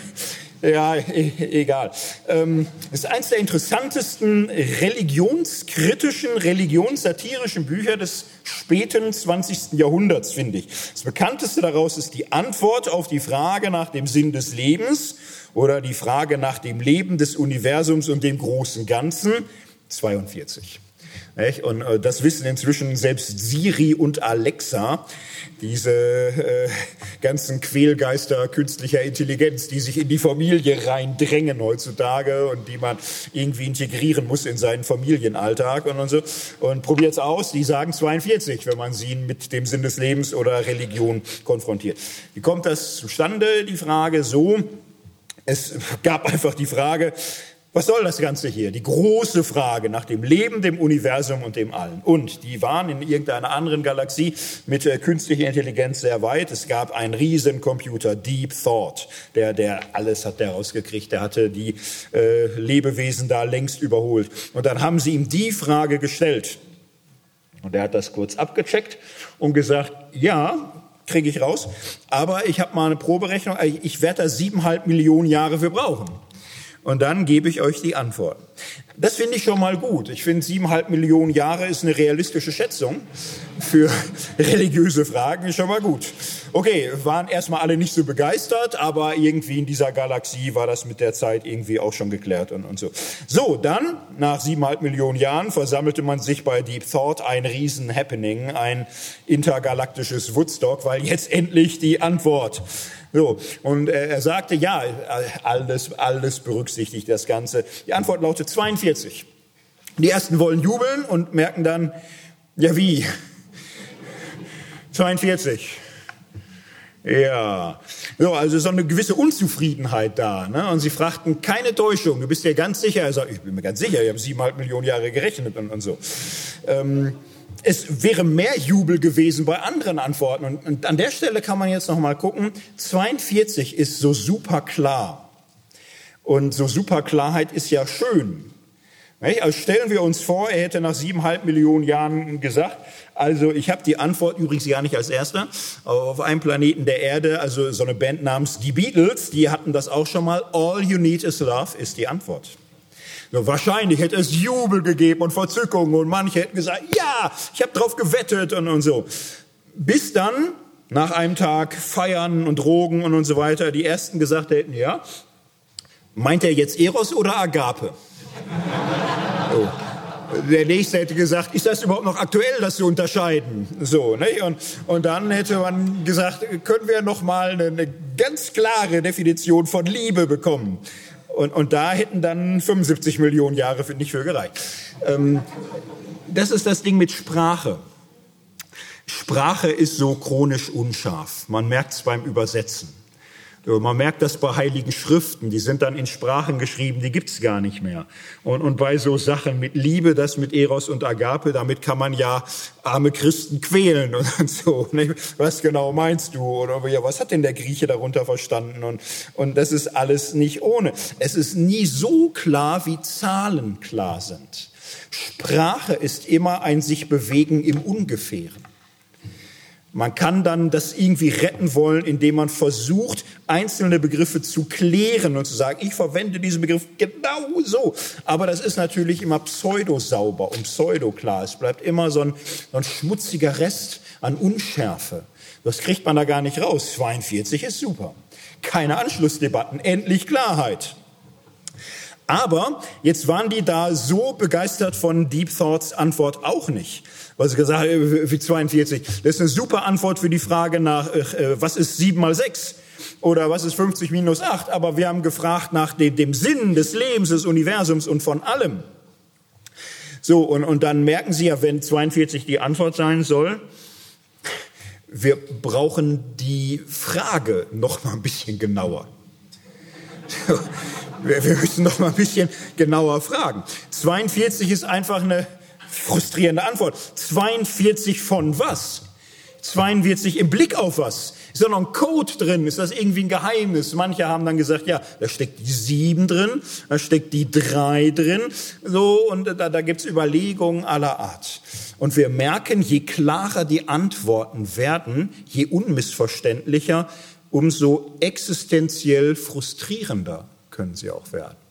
Ja, e egal. Ähm, ist eines der interessantesten religionskritischen, religionssatirischen Bücher des späten 20. Jahrhunderts, finde ich. Das bekannteste daraus ist die Antwort auf die Frage nach dem Sinn des Lebens oder die Frage nach dem Leben des Universums und dem großen Ganzen, 42. Und äh, das wissen inzwischen selbst Siri und Alexa, diese äh, ganzen Quälgeister künstlicher Intelligenz, die sich in die Familie reindrängen heutzutage und die man irgendwie integrieren muss in seinen Familienalltag und, und so. Und probiert's aus, die sagen 42, wenn man sie mit dem Sinn des Lebens oder Religion konfrontiert. Wie kommt das zustande? Die Frage so, es gab einfach die Frage, was soll das Ganze hier? Die große Frage nach dem Leben, dem Universum und dem Allen. Und die waren in irgendeiner anderen Galaxie mit äh, künstlicher Intelligenz sehr weit. Es gab einen Riesencomputer, Deep Thought, der, der alles hat der rausgekriegt. Der hatte die äh, Lebewesen da längst überholt. Und dann haben sie ihm die Frage gestellt. Und er hat das kurz abgecheckt und gesagt, ja, kriege ich raus, aber ich habe mal eine Proberechnung, ich werde da siebeneinhalb Millionen Jahre für brauchen und dann gebe ich euch die Antwort. Das finde ich schon mal gut. Ich finde, siebeneinhalb Millionen Jahre ist eine realistische Schätzung für *laughs* religiöse Fragen, schon mal gut. Okay, waren erstmal alle nicht so begeistert, aber irgendwie in dieser Galaxie war das mit der Zeit irgendwie auch schon geklärt und, und so. So, dann, nach siebeneinhalb Millionen Jahren, versammelte man sich bei Deep Thought ein Riesen-Happening, ein intergalaktisches Woodstock, weil jetzt endlich die Antwort so, und äh, er sagte, ja, alles, alles berücksichtigt das Ganze. Die Antwort lautet 42. Die ersten wollen jubeln und merken dann, ja wie? 42. Ja, so, also so eine gewisse Unzufriedenheit da. Ne? Und sie fragten, keine Täuschung, du bist dir ganz sicher? Er sagt, ich bin mir ganz sicher, wir haben siebeneinhalb Millionen Jahre gerechnet und, und so. Ähm, es wäre mehr Jubel gewesen bei anderen Antworten. Und, und an der Stelle kann man jetzt noch mal gucken. 42 ist so super klar. Und so super Klarheit ist ja schön. Also stellen wir uns vor, er hätte nach siebeneinhalb Millionen Jahren gesagt, also ich habe die Antwort übrigens gar nicht als erster, aber auf einem Planeten der Erde, also so eine Band namens die Beatles, die hatten das auch schon mal, All You Need Is Love ist die Antwort. So, wahrscheinlich hätte es Jubel gegeben und Verzückung und manche hätten gesagt, ja, ich habe drauf gewettet und, und so. Bis dann, nach einem Tag Feiern und Drogen und, und so weiter, die Ersten gesagt hätten, ja, meint er jetzt Eros oder Agape? *laughs* So. Der nächste hätte gesagt, ist das überhaupt noch aktuell, das zu unterscheiden? So, ne? und, und dann hätte man gesagt, können wir noch mal eine, eine ganz klare Definition von Liebe bekommen? Und, und da hätten dann 75 Millionen Jahre für, nicht für gereicht. Ähm, das ist das Ding mit Sprache. Sprache ist so chronisch unscharf. Man merkt es beim Übersetzen. Man merkt das bei heiligen Schriften, die sind dann in Sprachen geschrieben, die gibt's gar nicht mehr. Und, und bei so Sachen mit Liebe, das mit Eros und Agape, damit kann man ja arme Christen quälen und so. Ne? Was genau meinst du? Oder was hat denn der Grieche darunter verstanden? Und, und das ist alles nicht ohne. Es ist nie so klar, wie Zahlen klar sind. Sprache ist immer ein sich bewegen im Ungefähren. Man kann dann das irgendwie retten wollen, indem man versucht, einzelne Begriffe zu klären und zu sagen, ich verwende diesen Begriff genau so. Aber das ist natürlich immer pseudosauber und pseudoklar. Es bleibt immer so ein, so ein schmutziger Rest an Unschärfe. Das kriegt man da gar nicht raus. 42 ist super. Keine Anschlussdebatten, endlich Klarheit. Aber jetzt waren die da so begeistert von Deep Thoughts Antwort auch nicht. Weil sie gesagt haben, wie 42, das ist eine super Antwort für die Frage nach, äh, was ist 7 mal 6? Oder was ist 50 minus 8? Aber wir haben gefragt nach dem, dem Sinn des Lebens, des Universums und von allem. So, und, und dann merken Sie ja, wenn 42 die Antwort sein soll, wir brauchen die Frage noch mal ein bisschen genauer. *laughs* Wir müssen noch mal ein bisschen genauer fragen. 42 ist einfach eine frustrierende Antwort. 42 von was? 42 im Blick auf was? Ist da noch ein Code drin? Ist das irgendwie ein Geheimnis? Manche haben dann gesagt, ja, da steckt die sieben drin, da steckt die drei drin, so, und da, da gibt's Überlegungen aller Art. Und wir merken, je klarer die Antworten werden, je unmissverständlicher, umso existenziell frustrierender können sie auch werden.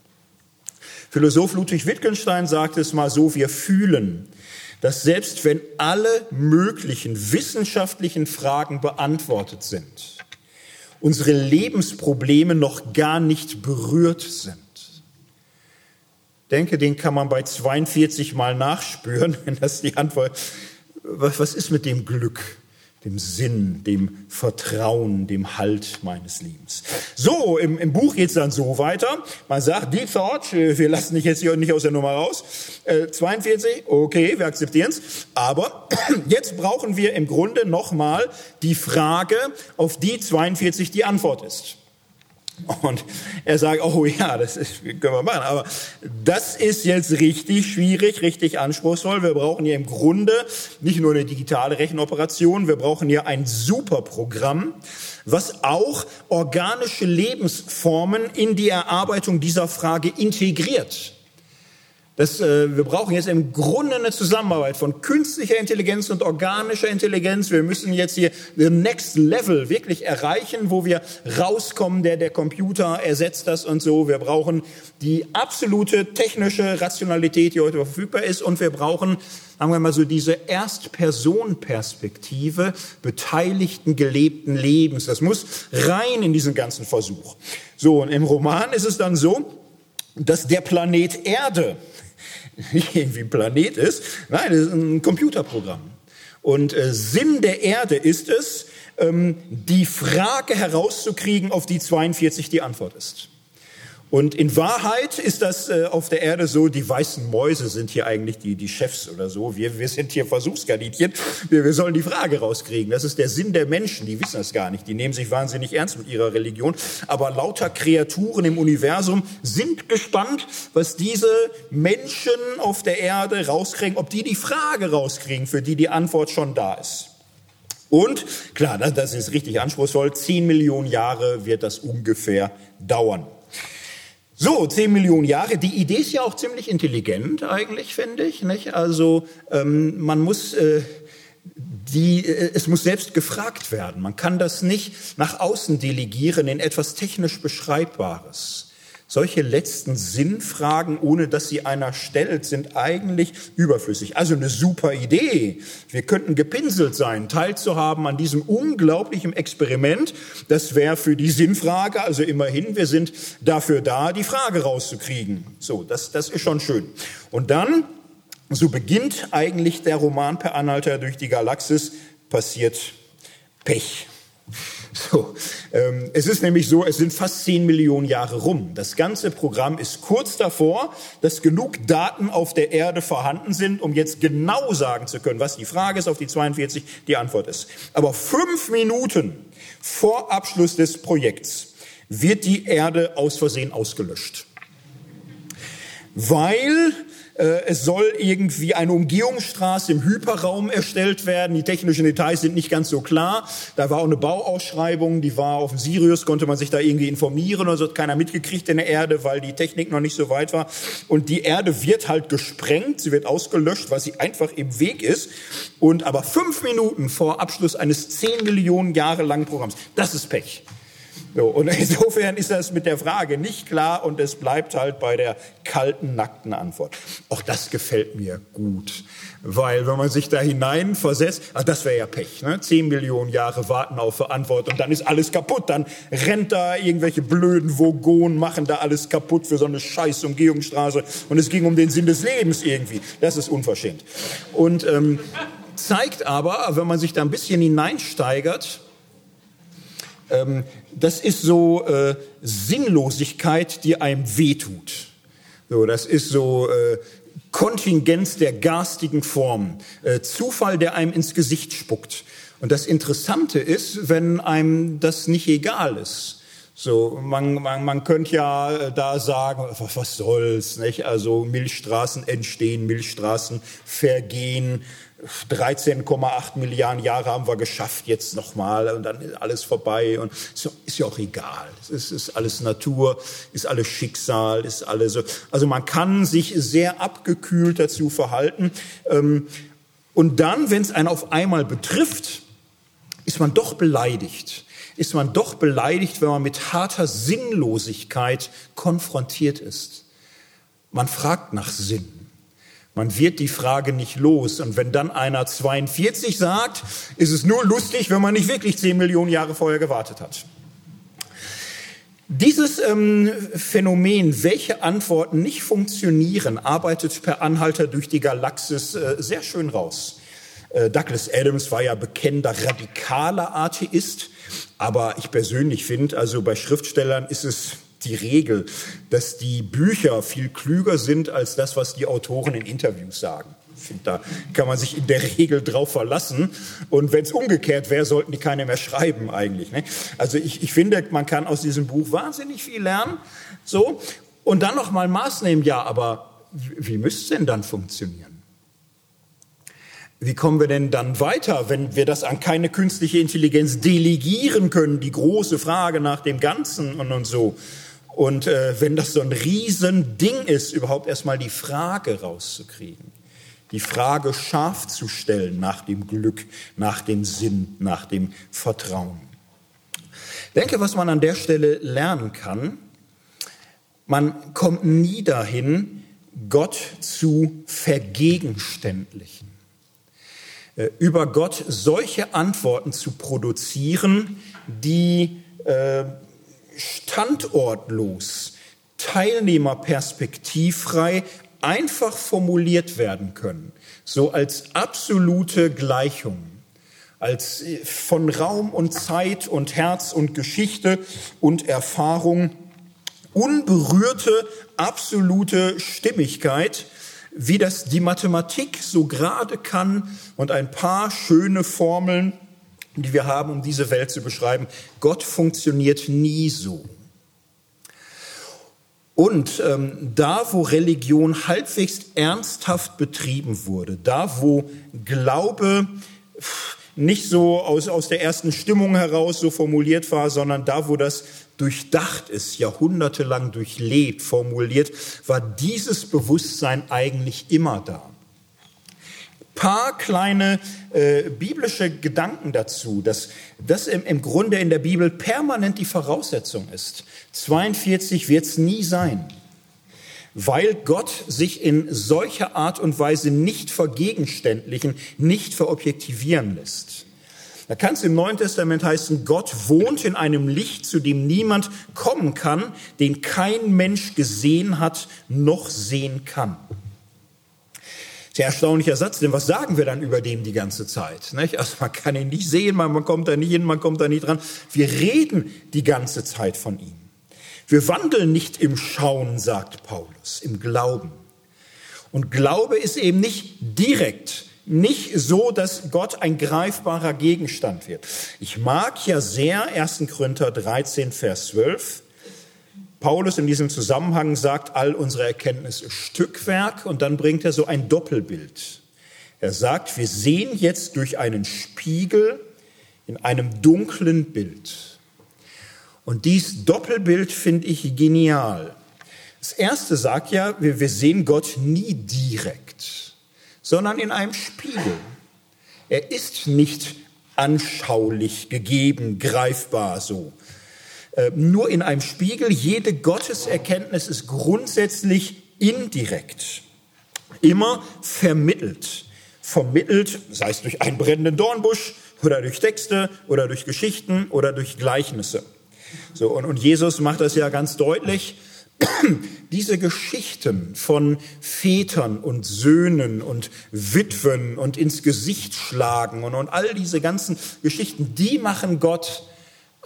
Philosoph Ludwig Wittgenstein sagt es mal so, wir fühlen, dass selbst wenn alle möglichen wissenschaftlichen Fragen beantwortet sind, unsere Lebensprobleme noch gar nicht berührt sind. Denke, den kann man bei 42 mal nachspüren, *laughs* wenn das die Antwort, was ist mit dem Glück? Dem Sinn, dem Vertrauen, dem Halt meines Lebens. So, im, im Buch geht es dann so weiter. Man sagt, Deep Thought, äh, wir lassen dich jetzt hier nicht aus der Nummer raus. Äh, 42, okay, wir akzeptieren es. Aber *clears throat* jetzt brauchen wir im Grunde nochmal die Frage, auf die 42 die Antwort ist. Und er sagt, oh ja, das ist, können wir machen. Aber das ist jetzt richtig schwierig, richtig anspruchsvoll. Wir brauchen hier im Grunde nicht nur eine digitale Rechenoperation, wir brauchen hier ein Superprogramm, was auch organische Lebensformen in die Erarbeitung dieser Frage integriert. Das, äh, wir brauchen jetzt im Grunde eine Zusammenarbeit von künstlicher Intelligenz und organischer Intelligenz. Wir müssen jetzt hier the next level wirklich erreichen, wo wir rauskommen, der, der Computer ersetzt das und so. Wir brauchen die absolute technische Rationalität, die heute verfügbar ist. Und wir brauchen, sagen wir mal so, diese Erst-Person-Perspektive beteiligten, gelebten Lebens. Das muss rein in diesen ganzen Versuch. So, und im Roman ist es dann so, dass der Planet Erde *laughs* nicht irgendwie Planet ist. Nein, es ist ein Computerprogramm. Und äh, Sinn der Erde ist es, ähm, die Frage herauszukriegen, auf die 42 die Antwort ist. Und in Wahrheit ist das äh, auf der Erde so, die weißen Mäuse sind hier eigentlich die, die Chefs oder so. Wir, wir sind hier Versuchskaninchen. Wir, wir sollen die Frage rauskriegen. Das ist der Sinn der Menschen. Die wissen das gar nicht. Die nehmen sich wahnsinnig ernst mit ihrer Religion. Aber lauter Kreaturen im Universum sind gespannt, was diese Menschen auf der Erde rauskriegen, ob die die Frage rauskriegen, für die die Antwort schon da ist. Und klar, das ist richtig anspruchsvoll. Zehn Millionen Jahre wird das ungefähr dauern. So, zehn Millionen Jahre. Die Idee ist ja auch ziemlich intelligent eigentlich, finde ich. Nicht? Also ähm, man muss äh, die, äh, es muss selbst gefragt werden. Man kann das nicht nach außen delegieren in etwas technisch Beschreibbares. Solche letzten Sinnfragen, ohne dass sie einer stellt, sind eigentlich überflüssig. Also eine super Idee. Wir könnten gepinselt sein, teilzuhaben an diesem unglaublichen Experiment. Das wäre für die Sinnfrage, also immerhin, wir sind dafür da, die Frage rauszukriegen. So, das, das ist schon schön. Und dann, so beginnt eigentlich der Roman Per Anhalter durch die Galaxis, passiert Pech. So, ähm, es ist nämlich so, es sind fast zehn Millionen Jahre rum. Das ganze Programm ist kurz davor, dass genug Daten auf der Erde vorhanden sind, um jetzt genau sagen zu können, was die Frage ist, auf die 42 die Antwort ist. Aber fünf Minuten vor Abschluss des Projekts wird die Erde aus Versehen ausgelöscht. Weil es soll irgendwie eine Umgehungsstraße im Hyperraum erstellt werden. Die technischen Details sind nicht ganz so klar. Da war auch eine Bauausschreibung, die war auf dem Sirius, konnte man sich da irgendwie informieren oder so hat keiner mitgekriegt in der Erde, weil die Technik noch nicht so weit war. Und die Erde wird halt gesprengt, sie wird ausgelöscht, weil sie einfach im Weg ist. Und aber fünf Minuten vor Abschluss eines zehn Millionen Jahre langen Programms, das ist Pech. So, und insofern ist das mit der Frage nicht klar und es bleibt halt bei der kalten, nackten Antwort. Auch das gefällt mir gut, weil wenn man sich da hineinversetzt, ach, das wäre ja Pech, ne? zehn Millionen Jahre warten auf Verantwortung, dann ist alles kaputt, dann rennt da irgendwelche blöden Vogonen, machen da alles kaputt für so eine scheiß Umgehungsstraße und es ging um den Sinn des Lebens irgendwie. Das ist unverschämt. Und ähm, zeigt aber, wenn man sich da ein bisschen hineinsteigert, ähm, das ist so äh, Sinnlosigkeit, die einem wehtut. So, das ist so äh, Kontingenz der garstigen Form, äh, Zufall, der einem ins Gesicht spuckt. Und das Interessante ist, wenn einem das nicht egal ist. So, man, man, man könnte ja äh, da sagen, was, was soll's, nicht? Also Milchstraßen entstehen, Milchstraßen vergehen, 13,8 Milliarden Jahre haben wir geschafft, jetzt nochmal und dann ist alles vorbei und ist ja auch egal. Es ist, ist, alles Natur, ist alles Schicksal, ist alles so. Also man kann sich sehr abgekühlt dazu verhalten. Ähm, und dann, wenn es einen auf einmal betrifft, ist man doch beleidigt. Ist man doch beleidigt, wenn man mit harter Sinnlosigkeit konfrontiert ist. Man fragt nach Sinn. Man wird die Frage nicht los. Und wenn dann einer 42 sagt, ist es nur lustig, wenn man nicht wirklich 10 Millionen Jahre vorher gewartet hat. Dieses ähm, Phänomen, welche Antworten nicht funktionieren, arbeitet per Anhalter durch die Galaxis äh, sehr schön raus. Äh, Douglas Adams war ja bekennender radikaler Atheist, aber ich persönlich finde, also bei Schriftstellern ist es die Regel, dass die Bücher viel klüger sind als das, was die Autoren in Interviews sagen. Da kann man sich in der Regel drauf verlassen. Und wenn es umgekehrt wäre, sollten die keine mehr schreiben eigentlich. Ne? Also ich, ich finde, man kann aus diesem Buch wahnsinnig viel lernen. So und dann noch mal Maßnahmen. Ja, aber wie müsste es denn dann funktionieren? Wie kommen wir denn dann weiter, wenn wir das an keine künstliche Intelligenz delegieren können? Die große Frage nach dem Ganzen und, und so. Und äh, wenn das so ein Riesending ist, überhaupt erstmal die Frage rauszukriegen, die Frage scharf zu stellen nach dem Glück, nach dem Sinn, nach dem Vertrauen. Ich denke, was man an der Stelle lernen kann, man kommt nie dahin, Gott zu vergegenständlichen. Äh, über Gott solche Antworten zu produzieren, die äh, standortlos, teilnehmerperspektivfrei einfach formuliert werden können, so als absolute Gleichung, als äh, von Raum und Zeit und Herz und Geschichte und Erfahrung unberührte, absolute Stimmigkeit, wie das die Mathematik so gerade kann und ein paar schöne Formeln die wir haben, um diese Welt zu beschreiben. Gott funktioniert nie so. Und ähm, da, wo Religion halbwegs ernsthaft betrieben wurde, da, wo Glaube nicht so aus, aus der ersten Stimmung heraus so formuliert war, sondern da, wo das durchdacht ist, jahrhundertelang durchlebt, formuliert, war dieses Bewusstsein eigentlich immer da paar kleine äh, biblische Gedanken dazu, dass das im, im Grunde in der Bibel permanent die Voraussetzung ist. 42 wird es nie sein, weil Gott sich in solcher Art und Weise nicht vergegenständlichen, nicht verobjektivieren lässt. Da kann es im Neuen Testament heißen, Gott wohnt in einem Licht, zu dem niemand kommen kann, den kein Mensch gesehen hat, noch sehen kann. Sehr erstaunlicher Satz, denn was sagen wir dann über dem die ganze Zeit? Nicht? Also man kann ihn nicht sehen, man, man kommt da nicht hin, man kommt da nicht dran. Wir reden die ganze Zeit von ihm. Wir wandeln nicht im Schauen, sagt Paulus, im Glauben. Und Glaube ist eben nicht direkt, nicht so, dass Gott ein greifbarer Gegenstand wird. Ich mag ja sehr 1. Korinther 13, Vers 12. Paulus in diesem Zusammenhang sagt, all unsere Erkenntnis ist Stückwerk und dann bringt er so ein Doppelbild. Er sagt, wir sehen jetzt durch einen Spiegel in einem dunklen Bild. Und dies Doppelbild finde ich genial. Das erste sagt ja, wir, wir sehen Gott nie direkt, sondern in einem Spiegel. Er ist nicht anschaulich gegeben, greifbar so, nur in einem Spiegel. Jede Gotteserkenntnis ist grundsätzlich indirekt, immer vermittelt. Vermittelt, sei es durch einen brennenden Dornbusch oder durch Texte oder durch Geschichten oder durch Gleichnisse. So, und, und Jesus macht das ja ganz deutlich. *clears throat* Diese Geschichten von Vätern und Söhnen und Witwen und ins Gesicht schlagen und, und all diese ganzen Geschichten, die machen Gott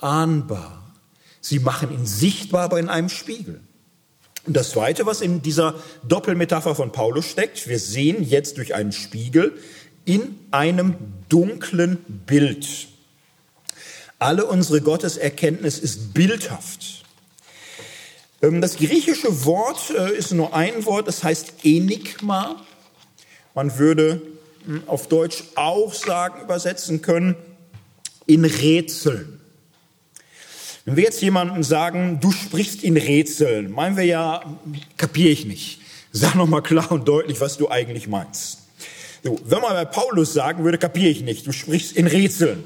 ahnbar. Sie machen ihn sichtbar, aber in einem Spiegel. Und das Zweite, was in dieser Doppelmetapher von Paulus steckt, wir sehen jetzt durch einen Spiegel in einem dunklen Bild. Alle unsere Gotteserkenntnis ist bildhaft. Ähm, das griechische Wort äh, ist nur ein Wort, das heißt Enigma. Man würde hm, auf Deutsch auch sagen, übersetzen können, in Rätseln. Wenn wir jetzt jemandem sagen, du sprichst in Rätseln, meinen wir ja, kapiere ich nicht. Sag nochmal klar und deutlich, was du eigentlich meinst. So, wenn man bei Paulus sagen würde, kapiere ich nicht, du sprichst in Rätseln,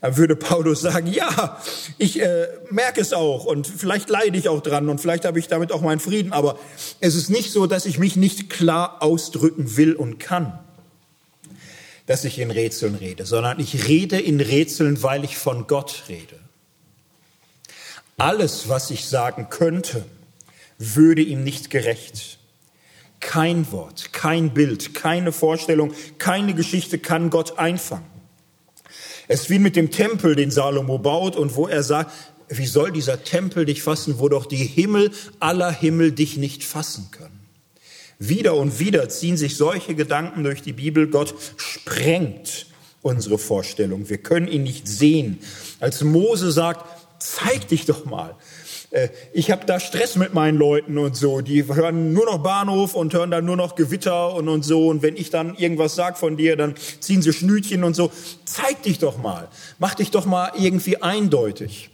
dann würde Paulus sagen, ja, ich äh, merke es auch und vielleicht leide ich auch dran und vielleicht habe ich damit auch meinen Frieden, aber es ist nicht so, dass ich mich nicht klar ausdrücken will und kann, dass ich in Rätseln rede, sondern ich rede in Rätseln, weil ich von Gott rede. Alles, was ich sagen könnte, würde ihm nicht gerecht. Kein Wort, kein Bild, keine Vorstellung, keine Geschichte kann Gott einfangen. Es ist wie mit dem Tempel, den Salomo baut und wo er sagt, wie soll dieser Tempel dich fassen, wo doch die Himmel aller Himmel dich nicht fassen können. Wieder und wieder ziehen sich solche Gedanken durch die Bibel. Gott sprengt unsere Vorstellung. Wir können ihn nicht sehen. Als Mose sagt, zeig dich doch mal. Äh, ich habe da Stress mit meinen Leuten und so. Die hören nur noch Bahnhof und hören dann nur noch Gewitter und, und so. Und wenn ich dann irgendwas sag von dir, dann ziehen sie Schnütchen und so. Zeig dich doch mal. Mach dich doch mal irgendwie eindeutig.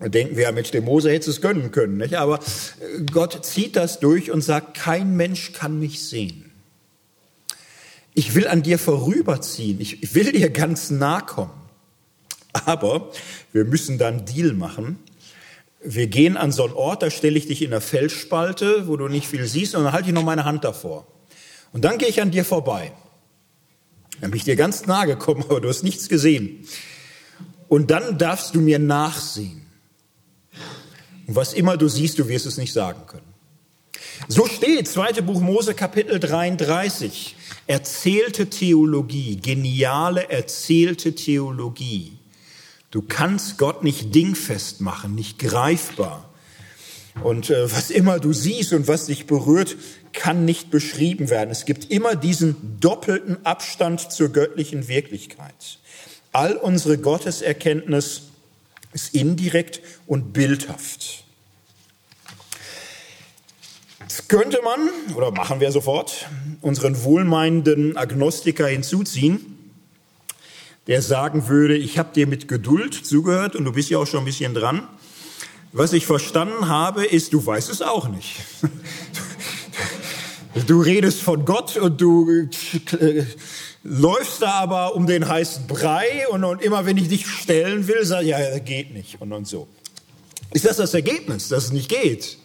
Denken wir ja, Mensch, dem Mose hätte es gönnen können. Nicht? Aber äh, Gott zieht das durch und sagt, kein Mensch kann mich sehen. Ich will an dir vorüberziehen. Ich will dir ganz nah kommen. Aber wir müssen dann Deal machen. Wir gehen an so einen Ort, da stelle ich dich in der Felsspalte, wo du nicht viel siehst, und dann halte ich noch meine Hand davor. Und dann gehe ich an dir vorbei. Dann bin ich dir ganz nahe gekommen, *laughs* aber du hast nichts gesehen. Und dann darfst du mir nachsehen. Und was immer du siehst, du wirst es nicht sagen können. So steht, zweite Buch Mose, Kapitel 33. Erzählte Theologie, geniale erzählte Theologie. Du kannst Gott nicht dingfest machen, nicht greifbar. Und äh, was immer du siehst und was dich berührt, kann nicht beschrieben werden. Es gibt immer diesen doppelten Abstand zur göttlichen Wirklichkeit. All unsere Gotteserkenntnis ist indirekt und bildhaft. Jetzt könnte man, oder machen wir sofort, unseren wohlmeinenden Agnostiker hinzuziehen der sagen würde, ich habe dir mit Geduld zugehört und du bist ja auch schon ein bisschen dran. Was ich verstanden habe, ist, du weißt es auch nicht. *laughs* Du redest von Gott und du äh, läufst da aber um den heißen Brei und, und immer wenn ich dich stellen will, sag ja, geht nicht und, und so. Ist das das Ergebnis, dass es nicht geht?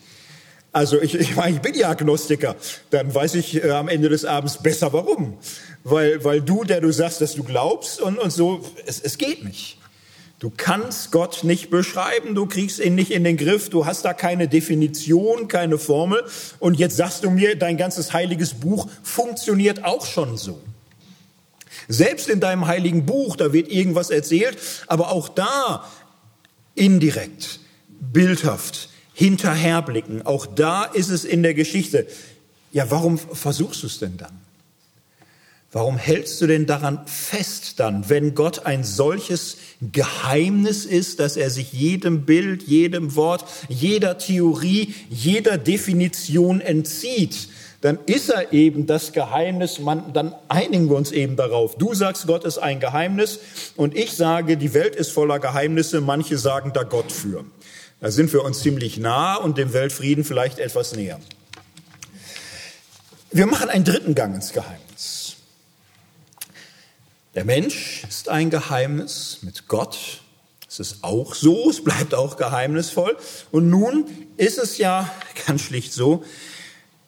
Also ich, ich meine, ich bin ja Agnostiker. Dann weiß ich äh, am Ende des Abends besser warum. Weil, weil du, der du sagst, dass du glaubst und, und so, es, es geht nicht. Du kannst Gott nicht beschreiben, du kriegst ihn nicht in den Griff, du hast da keine Definition, keine Formel. Und jetzt sagst du mir, dein ganzes heiliges Buch funktioniert auch schon so. Selbst in deinem heiligen Buch, da wird irgendwas erzählt, aber auch da indirekt, bildhaft hinterherblicken. Auch da ist es in der Geschichte. Ja, warum versuchst du es denn dann? Warum hältst du denn daran fest dann, wenn Gott ein solches Geheimnis ist, dass er sich jedem Bild, jedem Wort, jeder Theorie, jeder Definition entzieht? Dann ist er eben das Geheimnis, man, dann einigen wir uns eben darauf. Du sagst, Gott ist ein Geheimnis und ich sage, die Welt ist voller Geheimnisse, manche sagen da Gott für. Da sind wir uns ziemlich nah und dem Weltfrieden vielleicht etwas näher. Wir machen einen dritten Gang ins Geheimnis. Der Mensch ist ein Geheimnis mit Gott Es ist auch so, es bleibt auch geheimnisvoll. Und nun ist es ja *laughs* ganz schlicht so,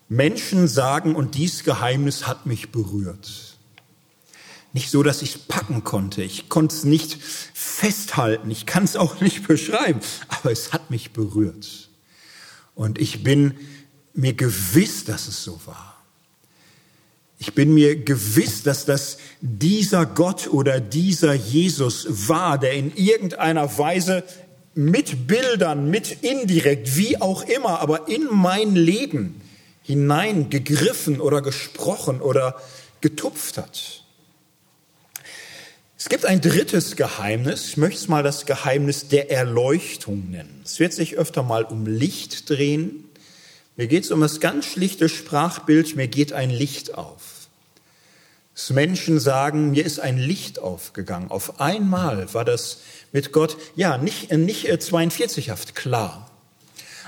Menschen sagen, und dies Geheimnis hat mich berührt. Nicht so, dass ich es packen konnte. Ich konnte es nicht festhalten. Ich kann es auch nicht beschreiben. Aber es hat mich berührt. Und ich bin mir gewiss, dass es so war. Ich bin mir gewiss, dass das dieser Gott oder dieser Jesus war, der in irgendeiner Weise mit Bildern, mit indirekt, wie auch immer, aber in mein Leben hineingegriffen oder gesprochen oder getupft hat. Es gibt ein drittes Geheimnis, ich möchte es mal das Geheimnis der Erleuchtung nennen. Es wird sich öfter mal um Licht drehen. Mir geht es um das ganz schlichte Sprachbild, mir geht ein Licht auf. Dass Menschen sagen, mir ist ein Licht aufgegangen. Auf einmal war das mit Gott, ja, nicht, nicht 42haft äh, klar.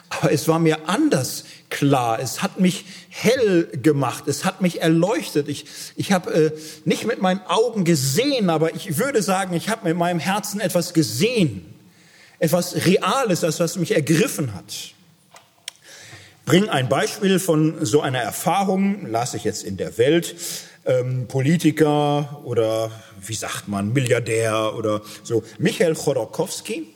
Aber es war mir anders klar. Es hat mich hell gemacht. Es hat mich erleuchtet. Ich, ich habe äh, nicht mit meinen Augen gesehen, aber ich würde sagen, ich habe mit meinem Herzen etwas gesehen. Etwas Reales, das was mich ergriffen hat. Bring ein Beispiel von so einer Erfahrung, las ich jetzt in der Welt ähm, Politiker oder wie sagt man, Milliardär oder so. Michael Chodorkowski,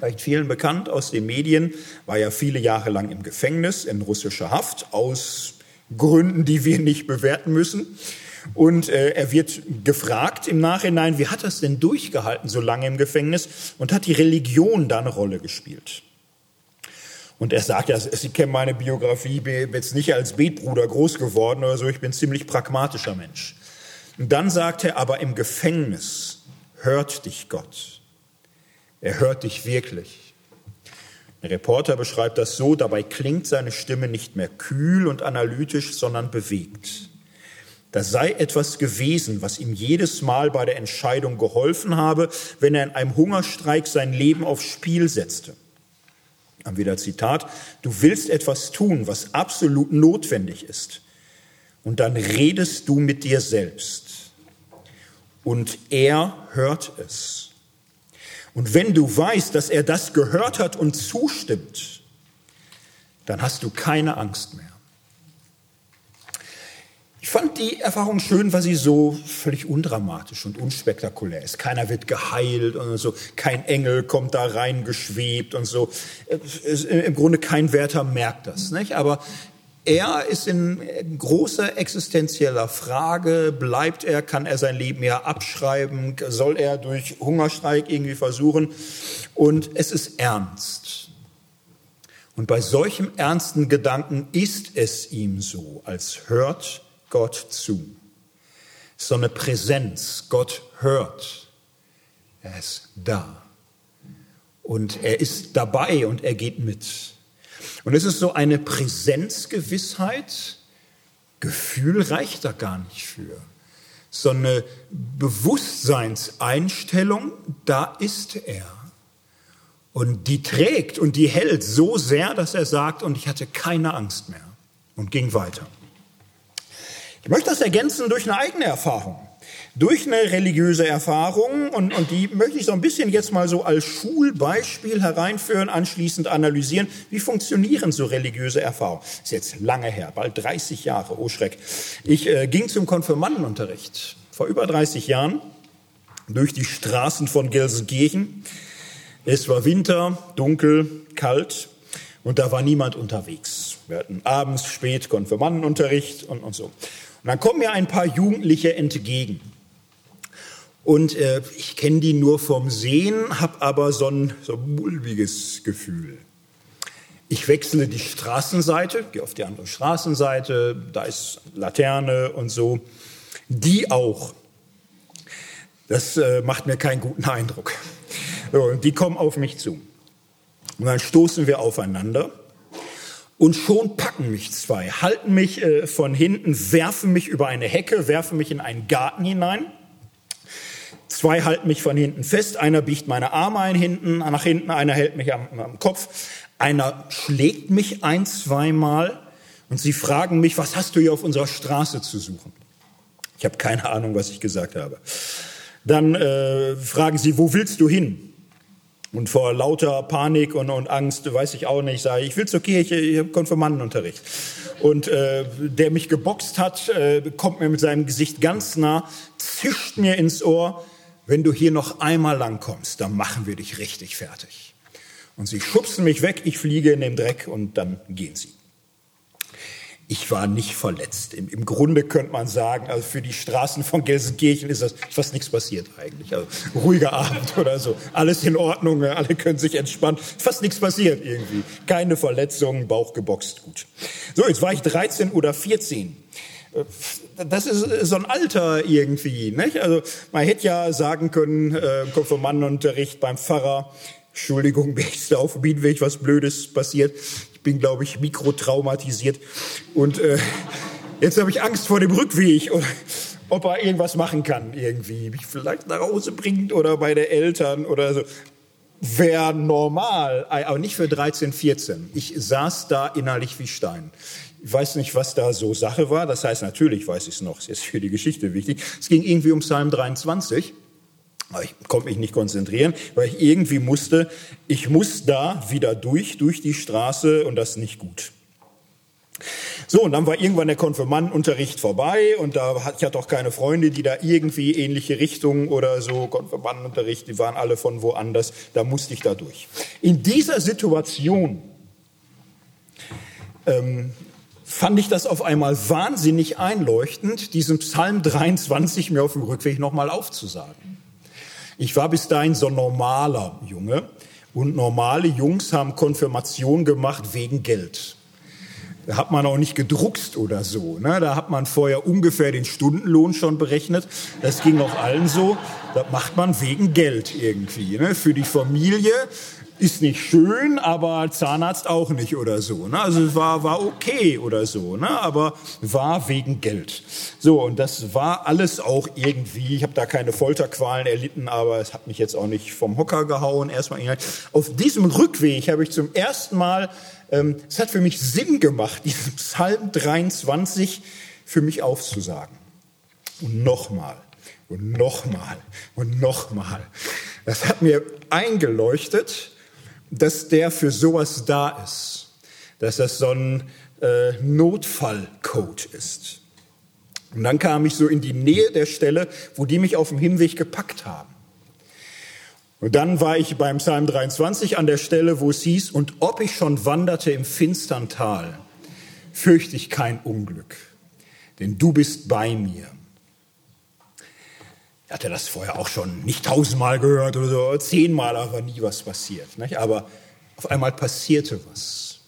vielleicht vielen bekannt aus den Medien, war ja viele Jahre lang im Gefängnis in russischer Haft aus Gründen, die wir nicht bewerten müssen. Und äh, er wird gefragt im Nachhinein, wie hat es denn durchgehalten so lange im Gefängnis und hat die Religion da eine Rolle gespielt? Und er sagt ja, Sie kennen meine Biografie, bin jetzt nicht als Betbruder groß geworden oder so, ich bin ein ziemlich pragmatischer Mensch. Und dann sagt er, aber im Gefängnis hört dich Gott. Er hört dich wirklich. Ein Reporter beschreibt das so, dabei klingt seine Stimme nicht mehr kühl und analytisch, sondern bewegt. Da sei etwas gewesen, was ihm jedes Mal bei der Entscheidung geholfen habe, wenn er in einem Hungerstreik sein Leben aufs Spiel setzte. Dann wieder Zitat, du willst etwas tun, was absolut notwendig ist. Und dann redest du mit dir selbst. Und er hört es. Und wenn du weißt, dass er das gehört hat und zustimmt, dann hast du keine Angst mehr. Ich fand die Erfahrung schön, weil sie so völlig undramatisch und unspektakulär ist. Keiner wird geheilt und so. Kein Engel kommt da reingeschwebt und so. Im Grunde kein Wärter merkt das, nicht? Aber er ist in großer existenzieller Frage. Bleibt er? Kann er sein Leben ja abschreiben? Soll er durch Hungerstreik irgendwie versuchen? Und es ist ernst. Und bei solchem ernsten Gedanken ist es ihm so, als hört Gott zu. So eine Präsenz. Gott hört. Er ist da. Und er ist dabei und er geht mit. Und es ist so eine Präsenzgewissheit. Gefühl reicht da gar nicht für. So eine Bewusstseinseinstellung, da ist er. Und die trägt und die hält so sehr, dass er sagt, und ich hatte keine Angst mehr und ging weiter. Ich möchte das ergänzen durch eine eigene Erfahrung, durch eine religiöse Erfahrung und, und die möchte ich so ein bisschen jetzt mal so als Schulbeispiel hereinführen, anschließend analysieren, wie funktionieren so religiöse Erfahrungen. Ist jetzt lange her, bald 30 Jahre, oh Schreck. Ich äh, ging zum Konfirmandenunterricht vor über 30 Jahren durch die Straßen von Gelsenkirchen. Es war Winter, dunkel, kalt und da war niemand unterwegs. Wir hatten abends spät Konfirmandenunterricht und, und so. Und dann kommen mir ein paar Jugendliche entgegen. Und äh, ich kenne die nur vom Sehen, habe aber so ein, so ein mulmiges Gefühl. Ich wechsle die Straßenseite, gehe auf die andere Straßenseite, da ist Laterne und so. Die auch. Das äh, macht mir keinen guten Eindruck. So, die kommen auf mich zu. Und dann stoßen wir aufeinander. Und schon packen mich zwei, halten mich äh, von hinten, werfen mich über eine Hecke, werfen mich in einen Garten hinein. Zwei halten mich von hinten fest, einer biegt meine Arme ein hinten, nach hinten, einer hält mich am, am Kopf, einer schlägt mich ein, zweimal und sie fragen mich, was hast du hier auf unserer Straße zu suchen? Ich habe keine Ahnung, was ich gesagt habe. Dann äh, fragen sie, wo willst du hin? Und vor lauter Panik und, und Angst, weiß ich auch nicht, sage ich, ich will zur Kirche, ich habe Konfirmandenunterricht. Und äh, der mich geboxt hat, äh, kommt mir mit seinem Gesicht ganz nah, zischt mir ins Ohr, wenn du hier noch einmal lang kommst, dann machen wir dich richtig fertig. Und sie schubsen mich weg, ich fliege in den Dreck und dann gehen sie ich war nicht verletzt. Im, Im, Grunde könnte man sagen, also für die Straßen von Gelsenkirchen ist das fast nichts passiert eigentlich. Also ruhiger Abend *laughs* oder so. Alles in Ordnung, alle können sich entspannen. Fast nichts passiert irgendwie. Keine Verletzungen, Bauch geboxt, gut. So, jetzt war ich 13 oder 14 das ist so ein Alter irgendwie. Nicht? Also man hätte ja sagen können, äh, Konfirmandenunterricht beim Pfarrer, Entschuldigung, *laughs* wenn ich auf dem Bienenweg was Blödes passiert. Ich bin, glaube ich, mikrotraumatisiert. Und äh, jetzt habe ich Angst vor dem Rückweg. Oder, ob er irgendwas machen kann irgendwie. Mich vielleicht nach Hause bringt oder bei den Eltern oder so. Wäre normal, aber nicht für 13, 14. Ich saß da innerlich wie Stein. Ich weiß nicht, was da so Sache war. Das heißt, natürlich weiß ich es noch. Das ist für die Geschichte wichtig. Es ging irgendwie um Psalm 23. Ich konnte mich nicht konzentrieren, weil ich irgendwie musste, ich muss da wieder durch, durch die Straße und das nicht gut. So, und dann war irgendwann der Konfirmandenunterricht vorbei und da hatte ich hatte auch keine Freunde, die da irgendwie ähnliche Richtungen oder so, Konfirmandenunterricht, die waren alle von woanders, da musste ich da durch. In dieser Situation ähm, fand ich das auf einmal wahnsinnig einleuchtend, diesen Psalm 23 mir auf dem Rückweg nochmal aufzusagen. Ich war bis dahin so ein normaler Junge und normale Jungs haben Konfirmation gemacht wegen Geld. Da hat man auch nicht gedruckst oder so. Ne? Da hat man vorher ungefähr den Stundenlohn schon berechnet. Das ging auch allen so. Das macht man wegen Geld irgendwie. Ne? Für die Familie ist nicht schön, aber Zahnarzt auch nicht oder so. Ne? Also es war, war okay oder so, ne? aber war wegen Geld. So, und das war alles auch irgendwie, ich habe da keine Folterqualen erlitten, aber es hat mich jetzt auch nicht vom Hocker gehauen. Erstmal auf diesem Rückweg habe ich zum ersten Mal, ähm, es hat für mich Sinn gemacht, *laughs* diesen Psalm 23 für mich aufzusagen. Und nochmal und nochmal und nochmal. Das hat mir eingeleuchtet, dass der für sowas da ist, dass das so ein äh, Notfallcode ist. Und dann kam ich so in die Nähe der Stelle, wo die mich auf dem Hinweg gepackt haben. Und dann war ich beim Psalm 23 an der Stelle, wo es hieß, und ob ich schon wanderte im finstern Tal, fürchte ich kein Unglück, denn du bist bei mir. Ich hatte das vorher auch schon nicht tausendmal gehört oder so, zehnmal, aber nie was passiert. Nicht? Aber auf einmal passierte was.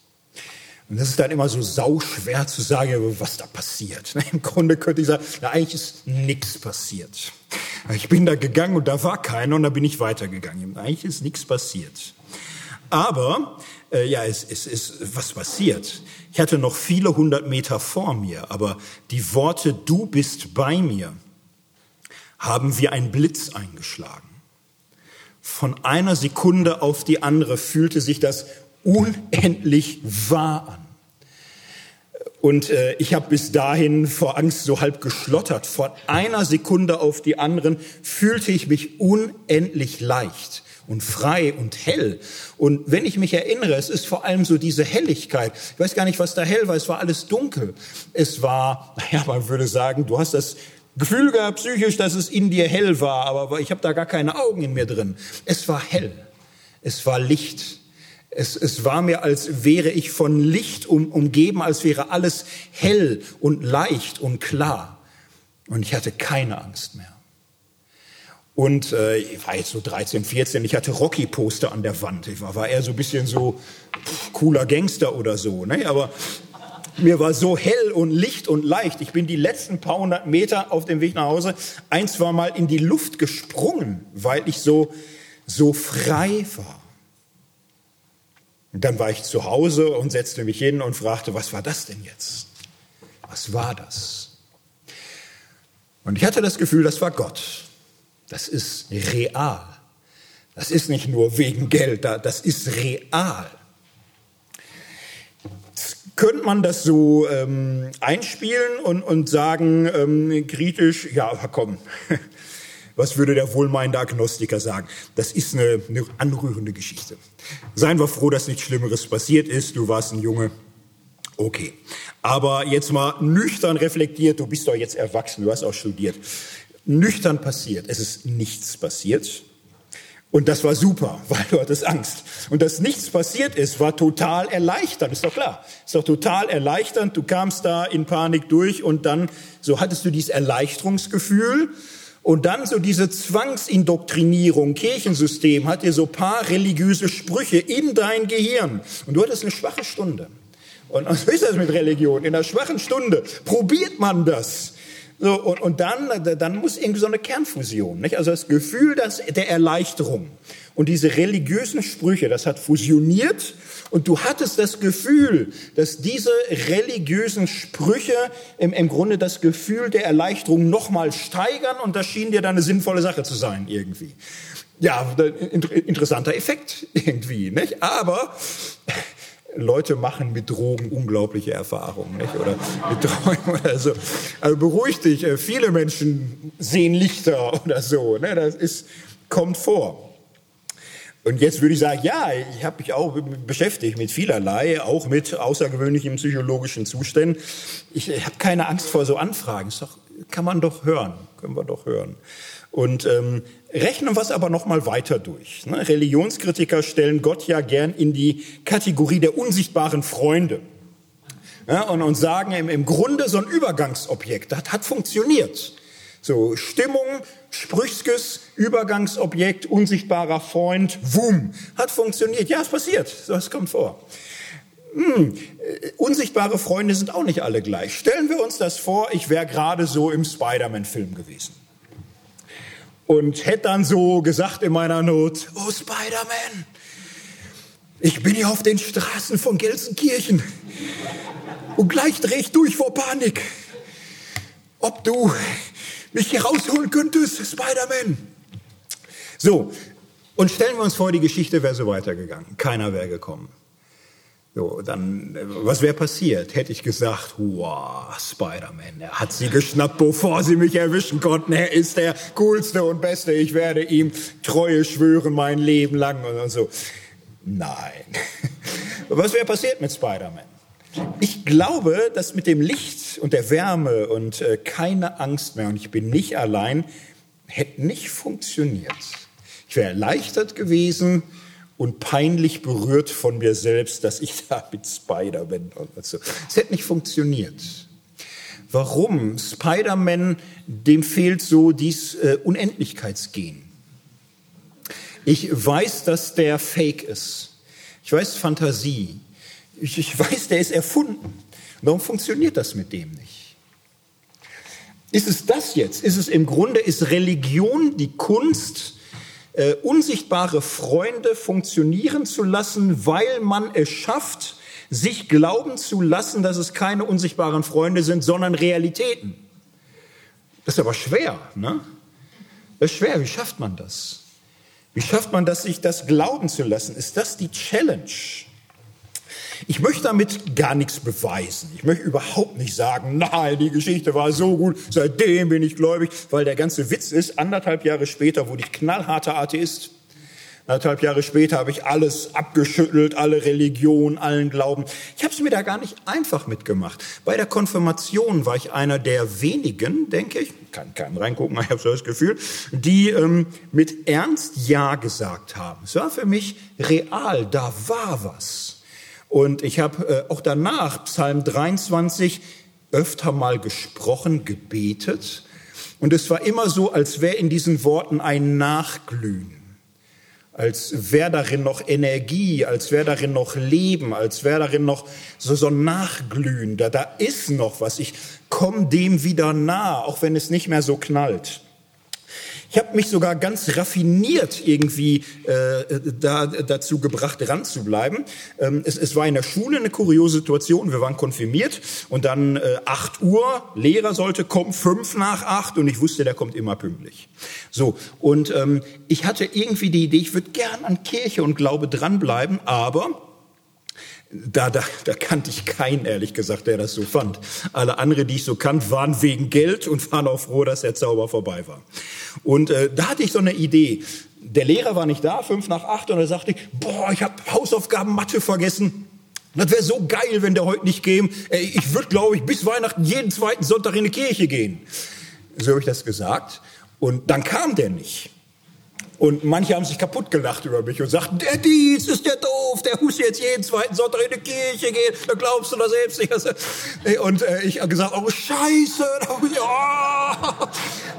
Und das ist dann immer so sauschwer zu sagen, was da passiert. Im Grunde könnte ich sagen, na, eigentlich ist nichts passiert. Ich bin da gegangen und da war keiner und da bin ich weitergegangen. Eigentlich ist nichts passiert. Aber äh, ja, es, es ist was passiert. Ich hatte noch viele hundert Meter vor mir, aber die Worte "Du bist bei mir" haben wir ein Blitz eingeschlagen. Von einer Sekunde auf die andere fühlte sich das unendlich wahr an. Und äh, ich habe bis dahin vor Angst so halb geschlottert. Von einer Sekunde auf die anderen fühlte ich mich unendlich leicht und frei und hell. Und wenn ich mich erinnere, es ist vor allem so diese Helligkeit. Ich weiß gar nicht, was da hell war. Es war alles dunkel. Es war, *laughs* naja, man würde sagen, du hast das Gefühl gehabt psychisch, dass es in dir hell war, aber ich habe da gar keine Augen in mir drin. Es war hell, es war Licht. Es, es war mir, als wäre ich von Licht um, umgeben, als wäre alles hell und leicht und klar. Und ich hatte keine Angst mehr. Und äh, ich war jetzt so 13, 14, ich hatte Rocky-Poster an der Wand. Ich war, war eher so ein bisschen so pff, cooler Gangster oder so. Ne? Aber mir war so hell und licht und leicht. Ich bin die letzten paar hundert Meter auf dem Weg nach Hause ein, zwei Mal in die Luft gesprungen, weil ich so, so frei war. Und dann war ich zu Hause und setzte mich hin und fragte, was war das denn jetzt? Was war das? Und ich hatte das Gefühl, das war Gott. Das ist real. Das ist nicht nur wegen Geld, das ist real könnte man das so ähm, einspielen und, und sagen, ähm, kritisch, ja, komm, *laughs* Was würde der wohlmeinende Agnostiker sagen? Das ist eine, eine anrührende Geschichte. Seien wir froh, dass nichts Schlimmeres passiert ist. Du warst ein Junge. Okay. Aber jetzt mal nüchtern reflektiert. Du bist doch jetzt erwachsen. Du hast auch studiert. Nüchtern passiert. Es ist nichts passiert. Und das war super, *laughs* weil du hattest Angst. Und dass nichts passiert ist, war total erleichternd, ist doch klar. Ist doch total erleichternd. Du kamst da in Panik durch und dann, so hattest du dieses Erleichterungsgefühl. Und dann so diese Zwangsindoktrinierung, Kirchensystem hat dir so paar religiöse Sprüche in dein Gehirn. Und du hattest eine schwache Stunde. Und *laughs* so ist das mit Religion. In einer schwachen Stunde probiert man das. So, und, und dann, dann muss irgendwie so eine Kernfusion, nicht? Also das Gefühl dass, der Erleichterung und diese religiösen Sprüche, das hat fusioniert und du hattest das Gefühl, dass diese religiösen Sprüche im, im Grunde das Gefühl der Erleichterung nochmal steigern und das schien dir dann eine sinnvolle Sache zu sein irgendwie. Ja, interessanter Effekt *laughs* irgendwie, nicht? Aber Leute machen mit Drogen unglaubliche Erfahrungen, nicht? Oder mit Träumen oder so. Also beruhig dich, äh, viele Menschen sehen Lichter *laughs* oder so, ne? Das ist, kommt vor. Und jetzt würde ich sagen, ja, ich habe mich auch beschäftigt mit vielerlei, auch mit außergewöhnlichen psychologischen Zuständen. Ich habe keine Angst vor so Anfragen. Das doch, kann man doch hören, können wir doch hören. Und ähm, rechnen wir es aber noch mal weiter durch. Ne? Religionskritiker stellen Gott ja gern in die Kategorie der unsichtbaren Freunde. Ja, und, und sagen im, im Grunde so ein Übergangsobjekt, das hat funktioniert. So Stimmung, Sprüchskes, Übergangsobjekt, unsichtbarer Freund, wum, hat funktioniert. Ja, es passiert, das kommt vor. Hm, äh, unsichtbare Freunde sind auch nicht alle gleich. Stellen wir uns das vor, ich wäre gerade so im Spider-Man-Film gewesen und hätte dann so gesagt in meiner Not, oh Spider-Man, ich bin hier auf den Straßen von Gelsenkirchen und gleich drehe ich durch vor Panik. Ob du mich hier rausholen könntest, Spider-Man. So, und stellen wir uns vor, die Geschichte wäre so weitergegangen. Keiner wäre gekommen. So, dann, was wäre passiert? Hätte ich gesagt, wow, Spider-Man, er hat sie geschnappt, bevor sie mich erwischen konnten. Er ist der coolste und beste. Ich werde ihm Treue schwören mein Leben lang und so. Nein. *laughs* Was wäre passiert mit Spider-Man? Ich glaube, dass mit dem Licht und der Wärme und äh, keine Angst mehr und ich bin nicht allein, hätte nicht funktioniert. Ich wäre erleichtert gewesen, und peinlich berührt von mir selbst, dass ich da mit Spider bin und so. Es hätte nicht funktioniert. Warum? Spider-Man, dem fehlt so dies äh, Unendlichkeitsgehen. Ich weiß, dass der Fake ist. Ich weiß Fantasie. Ich, ich weiß, der ist erfunden. Warum funktioniert das mit dem nicht? Ist es das jetzt? Ist es im Grunde, ist Religion die Kunst, äh, unsichtbare Freunde funktionieren zu lassen, weil man es schafft, sich glauben zu lassen, dass es keine unsichtbaren Freunde sind, sondern Realitäten. Das ist aber schwer, ne? Das ist schwer. Wie schafft man das? Wie schafft man das, sich das glauben zu lassen? Ist das die Challenge? Ich möchte damit gar nichts beweisen. Ich möchte überhaupt nicht sagen, nein, die Geschichte war so gut, seitdem bin ich gläubig, weil der ganze Witz ist, anderthalb Jahre später wurde ich knallharter Atheist. Anderthalb Jahre später habe ich alles abgeschüttelt, alle Religion, allen Glauben. Ich habe es mir da gar nicht einfach mitgemacht. Bei der Konfirmation war ich einer der wenigen, denke ich, kann keinem reingucken, *laughs* ich habe so das Gefühl, die ähm, mit Ernst Ja gesagt haben. Es war für mich real, da war was. Und ich habe äh, auch danach Psalm 23 öfter mal gesprochen, gebetet. Und es war immer so, als wäre in diesen Worten ein Nachglühen. Als wäre darin noch Energie, als wäre darin noch Leben, als wäre darin noch so, so ein Nachglühen. Da, da ist noch was. Ich komme dem wieder nah, auch wenn es nicht mehr so knallt. Ich habe mich sogar ganz raffiniert irgendwie äh, da, dazu gebracht, dran zu bleiben. Ähm, es, es war in der Schule eine kuriose Situation. Wir waren konfirmiert und dann äh, 8 Uhr, Lehrer sollte kommen, fünf nach acht und ich wusste, der kommt immer pünktlich. So, und ähm, ich hatte irgendwie die Idee, ich würde gern an Kirche und Glaube dranbleiben, aber da, da, da kannte ich keinen, ehrlich gesagt, der das so fand. Alle anderen, die ich so kannte, waren wegen Geld und waren auch froh, dass der Zauber vorbei war. Und äh, da hatte ich so eine Idee. Der Lehrer war nicht da, fünf nach acht, und er sagte, boah, ich habe Hausaufgaben Mathe vergessen. Das wäre so geil, wenn der heute nicht käme. Ich würde, glaube ich, bis Weihnachten jeden zweiten Sonntag in die Kirche gehen. So habe ich das gesagt. Und dann kam der nicht. Und manche haben sich kaputt gelacht über mich und sagten, der Dietz ist der doof, der muss jetzt jeden zweiten Sonntag in die Kirche gehen, da glaubst du das selbst nicht. Und äh, ich habe gesagt, oh Scheiße, da ich, oh.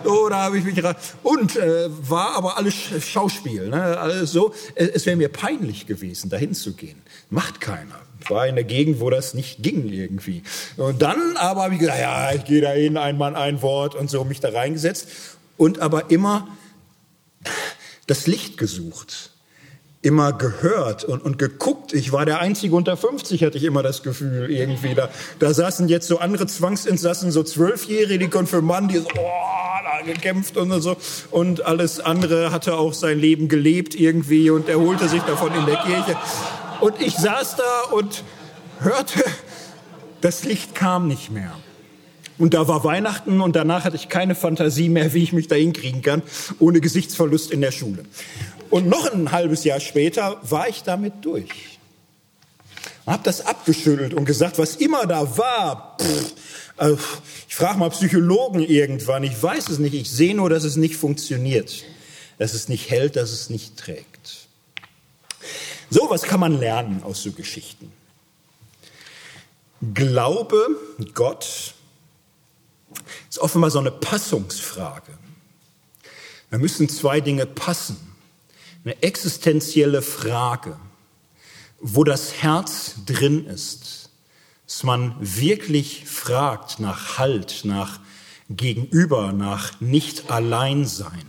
so, da habe ich mich und äh, war aber alles Schauspiel, ne? alles so. Es wäre mir peinlich gewesen, dahin zu gehen. Macht keiner. War in der Gegend, wo das nicht ging irgendwie. Und dann aber habe ich gesagt, ja, ich gehe da hin, ein Mann, ein Wort und so mich da reingesetzt und aber immer das Licht gesucht, immer gehört und, und geguckt. Ich war der Einzige unter 50, hatte ich immer das Gefühl irgendwie. Da, da saßen jetzt so andere Zwangsinsassen, so Zwölfjährige, die Konfirmanden, die so, oh, da gekämpft und so. Und alles andere hatte auch sein Leben gelebt irgendwie und erholte sich davon in der Kirche. Und ich saß da und hörte, das Licht kam nicht mehr. Und da war Weihnachten und danach hatte ich keine Fantasie mehr, wie ich mich da hinkriegen kann, ohne Gesichtsverlust in der Schule. Und noch ein halbes Jahr später war ich damit durch. Hab das abgeschüttelt und gesagt, was immer da war, pff, äh, ich frage mal Psychologen irgendwann, ich weiß es nicht, ich sehe nur, dass es nicht funktioniert, dass es nicht hält, dass es nicht trägt. So was kann man lernen aus so Geschichten. Glaube Gott ist offenbar so eine Passungsfrage. Da müssen zwei Dinge passen. Eine existenzielle Frage, wo das Herz drin ist, dass man wirklich fragt nach Halt, nach Gegenüber, nach Nicht-Allein-Sein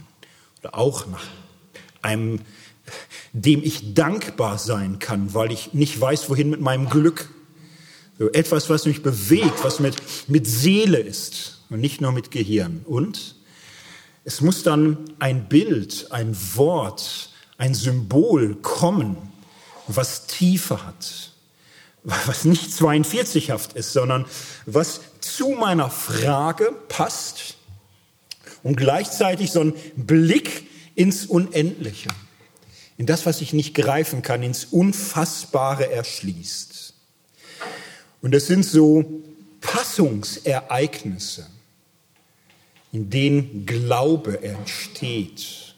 oder auch nach einem, dem ich dankbar sein kann, weil ich nicht weiß, wohin mit meinem Glück. Etwas, was mich bewegt, was mit, mit Seele ist und nicht nur mit Gehirn. Und es muss dann ein Bild, ein Wort, ein Symbol kommen, was Tiefe hat, was nicht 42haft ist, sondern was zu meiner Frage passt und gleichzeitig so ein Blick ins Unendliche, in das, was ich nicht greifen kann, ins Unfassbare erschließt. Und es sind so Passungsereignisse, in denen Glaube entsteht.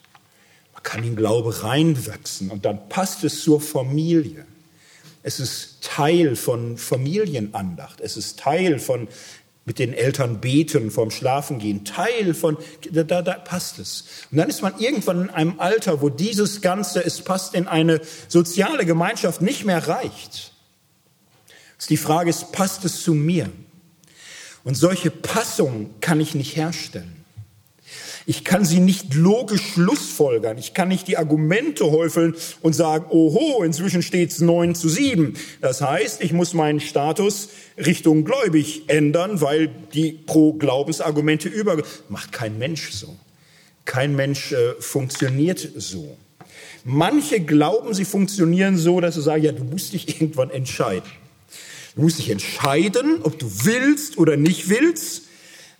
Man kann in Glaube reinwachsen und dann passt es zur Familie. Es ist Teil von Familienandacht. Es ist Teil von mit den Eltern beten, vorm Schlafen gehen. Teil von, da, da, da passt es. Und dann ist man irgendwann in einem Alter, wo dieses Ganze, es passt in eine soziale Gemeinschaft, nicht mehr reicht. Die Frage ist, passt es zu mir? Und solche Passung kann ich nicht herstellen. Ich kann sie nicht logisch schlussfolgern. Ich kann nicht die Argumente häufeln und sagen, oho, inzwischen steht es 9 zu 7. Das heißt, ich muss meinen Status Richtung gläubig ändern, weil die Pro-Glaubensargumente über... Macht kein Mensch so. Kein Mensch äh, funktioniert so. Manche glauben, sie funktionieren so, dass sie sagen, ja, du musst dich irgendwann entscheiden. Du musst dich entscheiden, ob du willst oder nicht willst.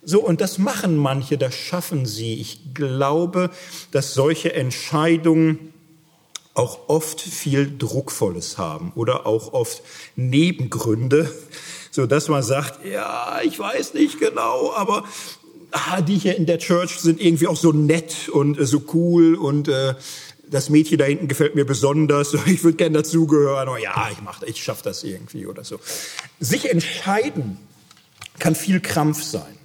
So, und das machen manche, das schaffen sie. Ich glaube, dass solche Entscheidungen auch oft viel Druckvolles haben oder auch oft Nebengründe, so dass man sagt, ja, ich weiß nicht genau, aber ah, die hier in der Church sind irgendwie auch so nett und äh, so cool und äh, das Mädchen da hinten gefällt mir besonders, *laughs* ich würde gerne dazugehören, aber ja, ich mach, ich schaffe das irgendwie oder so. Sich entscheiden kann viel Krampf sein.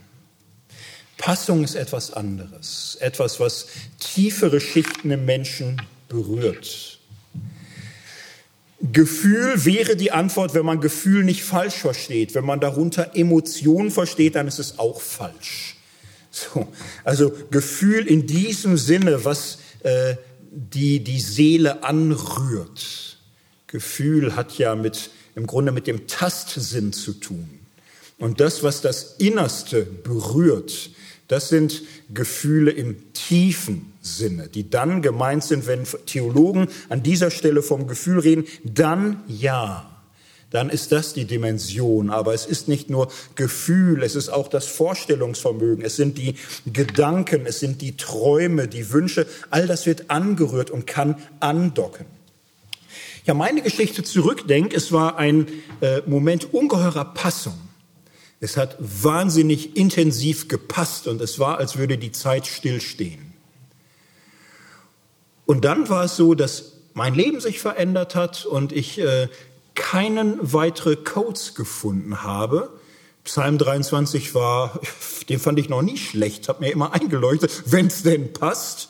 Passung ist etwas anderes, etwas, was tiefere Schichten im Menschen berührt. Gefühl wäre die Antwort, wenn man Gefühl nicht falsch versteht. Wenn man darunter Emotionen versteht, dann ist es auch falsch. So, also Gefühl in diesem Sinne, was äh, die die Seele anrührt. Gefühl hat ja mit, im Grunde mit dem Tastsinn zu tun. Und das, was das Innerste berührt, das sind Gefühle im tiefen Sinne, die dann gemeint sind, wenn Theologen an dieser Stelle vom Gefühl reden, dann ja. Dann ist das die Dimension. Aber es ist nicht nur Gefühl, es ist auch das Vorstellungsvermögen, es sind die Gedanken, es sind die Träume, die Wünsche, all das wird angerührt und kann andocken. Ja, meine Geschichte zurückdenkt, es war ein äh, Moment ungeheurer Passung. Es hat wahnsinnig intensiv gepasst und es war, als würde die Zeit stillstehen. Und dann war es so, dass mein Leben sich verändert hat und ich äh, keinen weitere Codes gefunden habe. Psalm 23 war, *laughs* den fand ich noch nie schlecht, hat mir immer eingeleuchtet, wenn es denn passt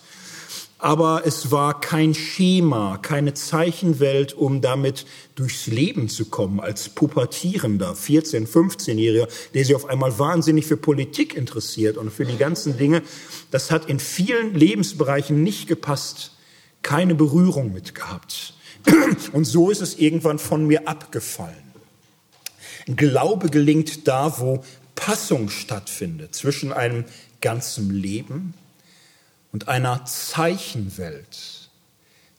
aber es war kein Schema, keine Zeichenwelt, um damit durchs Leben zu kommen als pubertierender 14, 15-Jähriger, der sich auf einmal wahnsinnig für Politik interessiert und für die ganzen Dinge. Das hat in vielen Lebensbereichen nicht gepasst, keine Berührung mit gehabt. *clears throat* Und so ist es irgendwann von mir abgefallen. Glaube gelingt da, wo Passung stattfindet zwischen einem ganzen Leben und einer Zeichenwelt,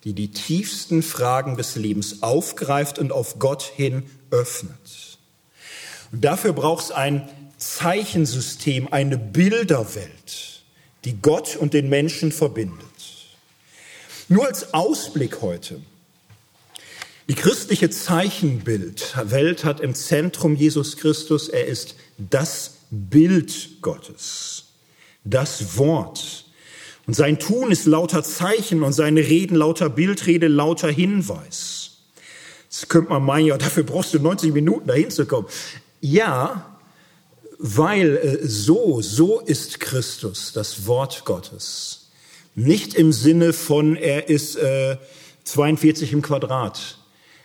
die die tiefsten Fragen des Lebens aufgreift und auf Gott hin öffnet. Und dafür braucht es ein Zeichensystem, eine Bilderwelt, die Gott und den Menschen verbindet. Nur als Ausblick heute. Die christliche Zeichenbildwelt hat im Zentrum Jesus Christus. Er ist das Bild Gottes, das Wort, und sein Tun ist lauter Zeichen und seine Reden lauter Bildrede, lauter Hinweis. Das könnte man meinen, ja, dafür brauchst du 90 Minuten dahin zu kommen. Ja, weil äh, so, so ist Christus, das Wort Gottes. Nicht im Sinne von, er ist äh, 42 im Quadrat.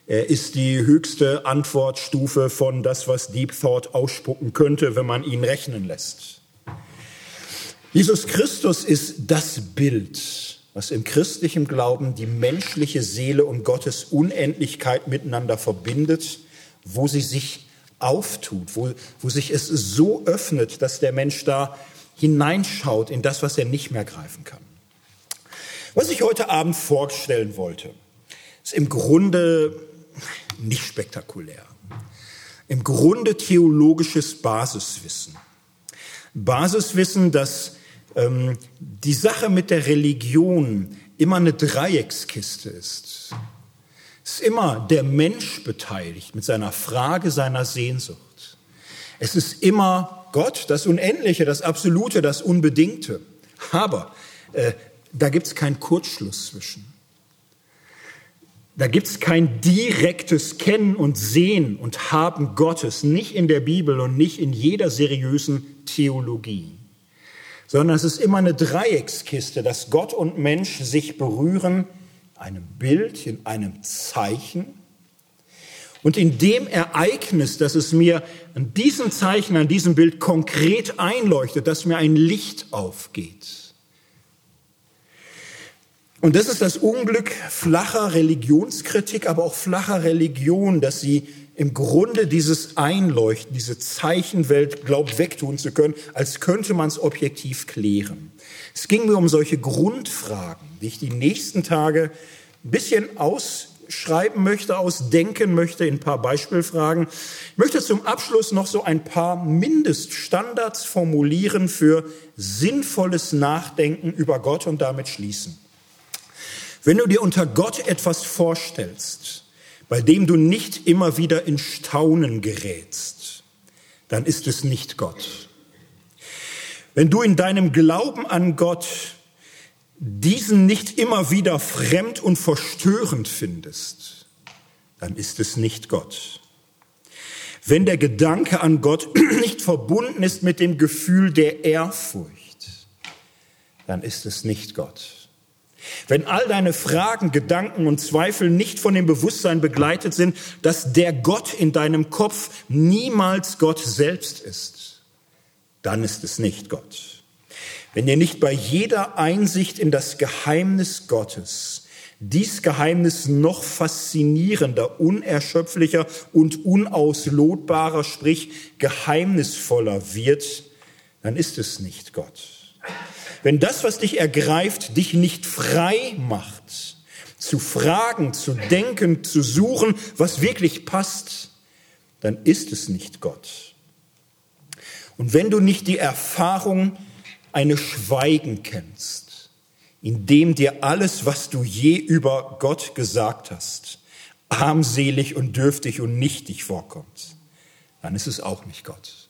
Er ist die höchste Antwortstufe von das, was Deep Thought ausspucken könnte, wenn man ihn rechnen lässt. Jesus Christus ist das Bild, was im christlichen Glauben die menschliche Seele und Gottes Unendlichkeit miteinander verbindet, wo sie sich auftut, wo, wo sich es so öffnet, dass der Mensch da hineinschaut in das, was er nicht mehr greifen kann. Was ich heute Abend vorstellen wollte, ist im Grunde nicht spektakulär. Im Grunde theologisches Basiswissen. Basiswissen, das ähm, die Sache mit der Religion immer eine Dreieckskiste ist. Es ist immer der Mensch beteiligt mit seiner Frage, seiner Sehnsucht. Es ist immer Gott, das Unendliche, das Absolute, das Unbedingte. Aber äh, da gibt es keinen Kurzschluss zwischen. Da gibt es kein direktes Kennen und Sehen und Haben Gottes, nicht in der Bibel und nicht in jeder seriösen Theologie sondern es ist immer eine Dreieckskiste, dass Gott und Mensch sich berühren, einem Bild, in einem Zeichen. Und in dem Ereignis, dass es mir an diesem Zeichen, an diesem Bild konkret einleuchtet, dass mir ein Licht aufgeht. Und das ist das Unglück flacher Religionskritik, aber auch flacher Religion, dass sie im Grunde dieses Einleuchten, diese Zeichenwelt glaubt wegtun zu können, als könnte man es objektiv klären. Es ging mir um solche Grundfragen, die ich die nächsten Tage ein bisschen ausschreiben möchte, ausdenken möchte in ein paar Beispielfragen. Ich möchte zum Abschluss noch so ein paar Mindeststandards formulieren für sinnvolles Nachdenken über Gott und damit schließen. Wenn du dir unter Gott etwas vorstellst, bei dem du nicht immer wieder in Staunen gerätst, dann ist es nicht Gott. Wenn du in deinem Glauben an Gott diesen nicht immer wieder fremd und verstörend findest, dann ist es nicht Gott. Wenn der Gedanke an Gott *clears throat* nicht verbunden ist mit dem Gefühl der Ehrfurcht, dann ist es nicht Gott. Wenn all deine Fragen, Gedanken und Zweifel nicht von dem Bewusstsein begleitet sind, dass der Gott in deinem Kopf niemals Gott selbst ist, dann ist es nicht Gott. Wenn dir nicht bei jeder Einsicht in das Geheimnis Gottes dies Geheimnis noch faszinierender, unerschöpflicher und unauslotbarer, sprich geheimnisvoller wird, dann ist es nicht Gott. Wenn das, was dich ergreift, dich nicht frei macht, zu fragen, zu denken, zu suchen, was wirklich passt, dann ist es nicht Gott. Und wenn du nicht die Erfahrung eines Schweigen kennst, in dem dir alles, was du je über Gott gesagt hast, armselig und dürftig und nichtig vorkommt, dann ist es auch nicht Gott.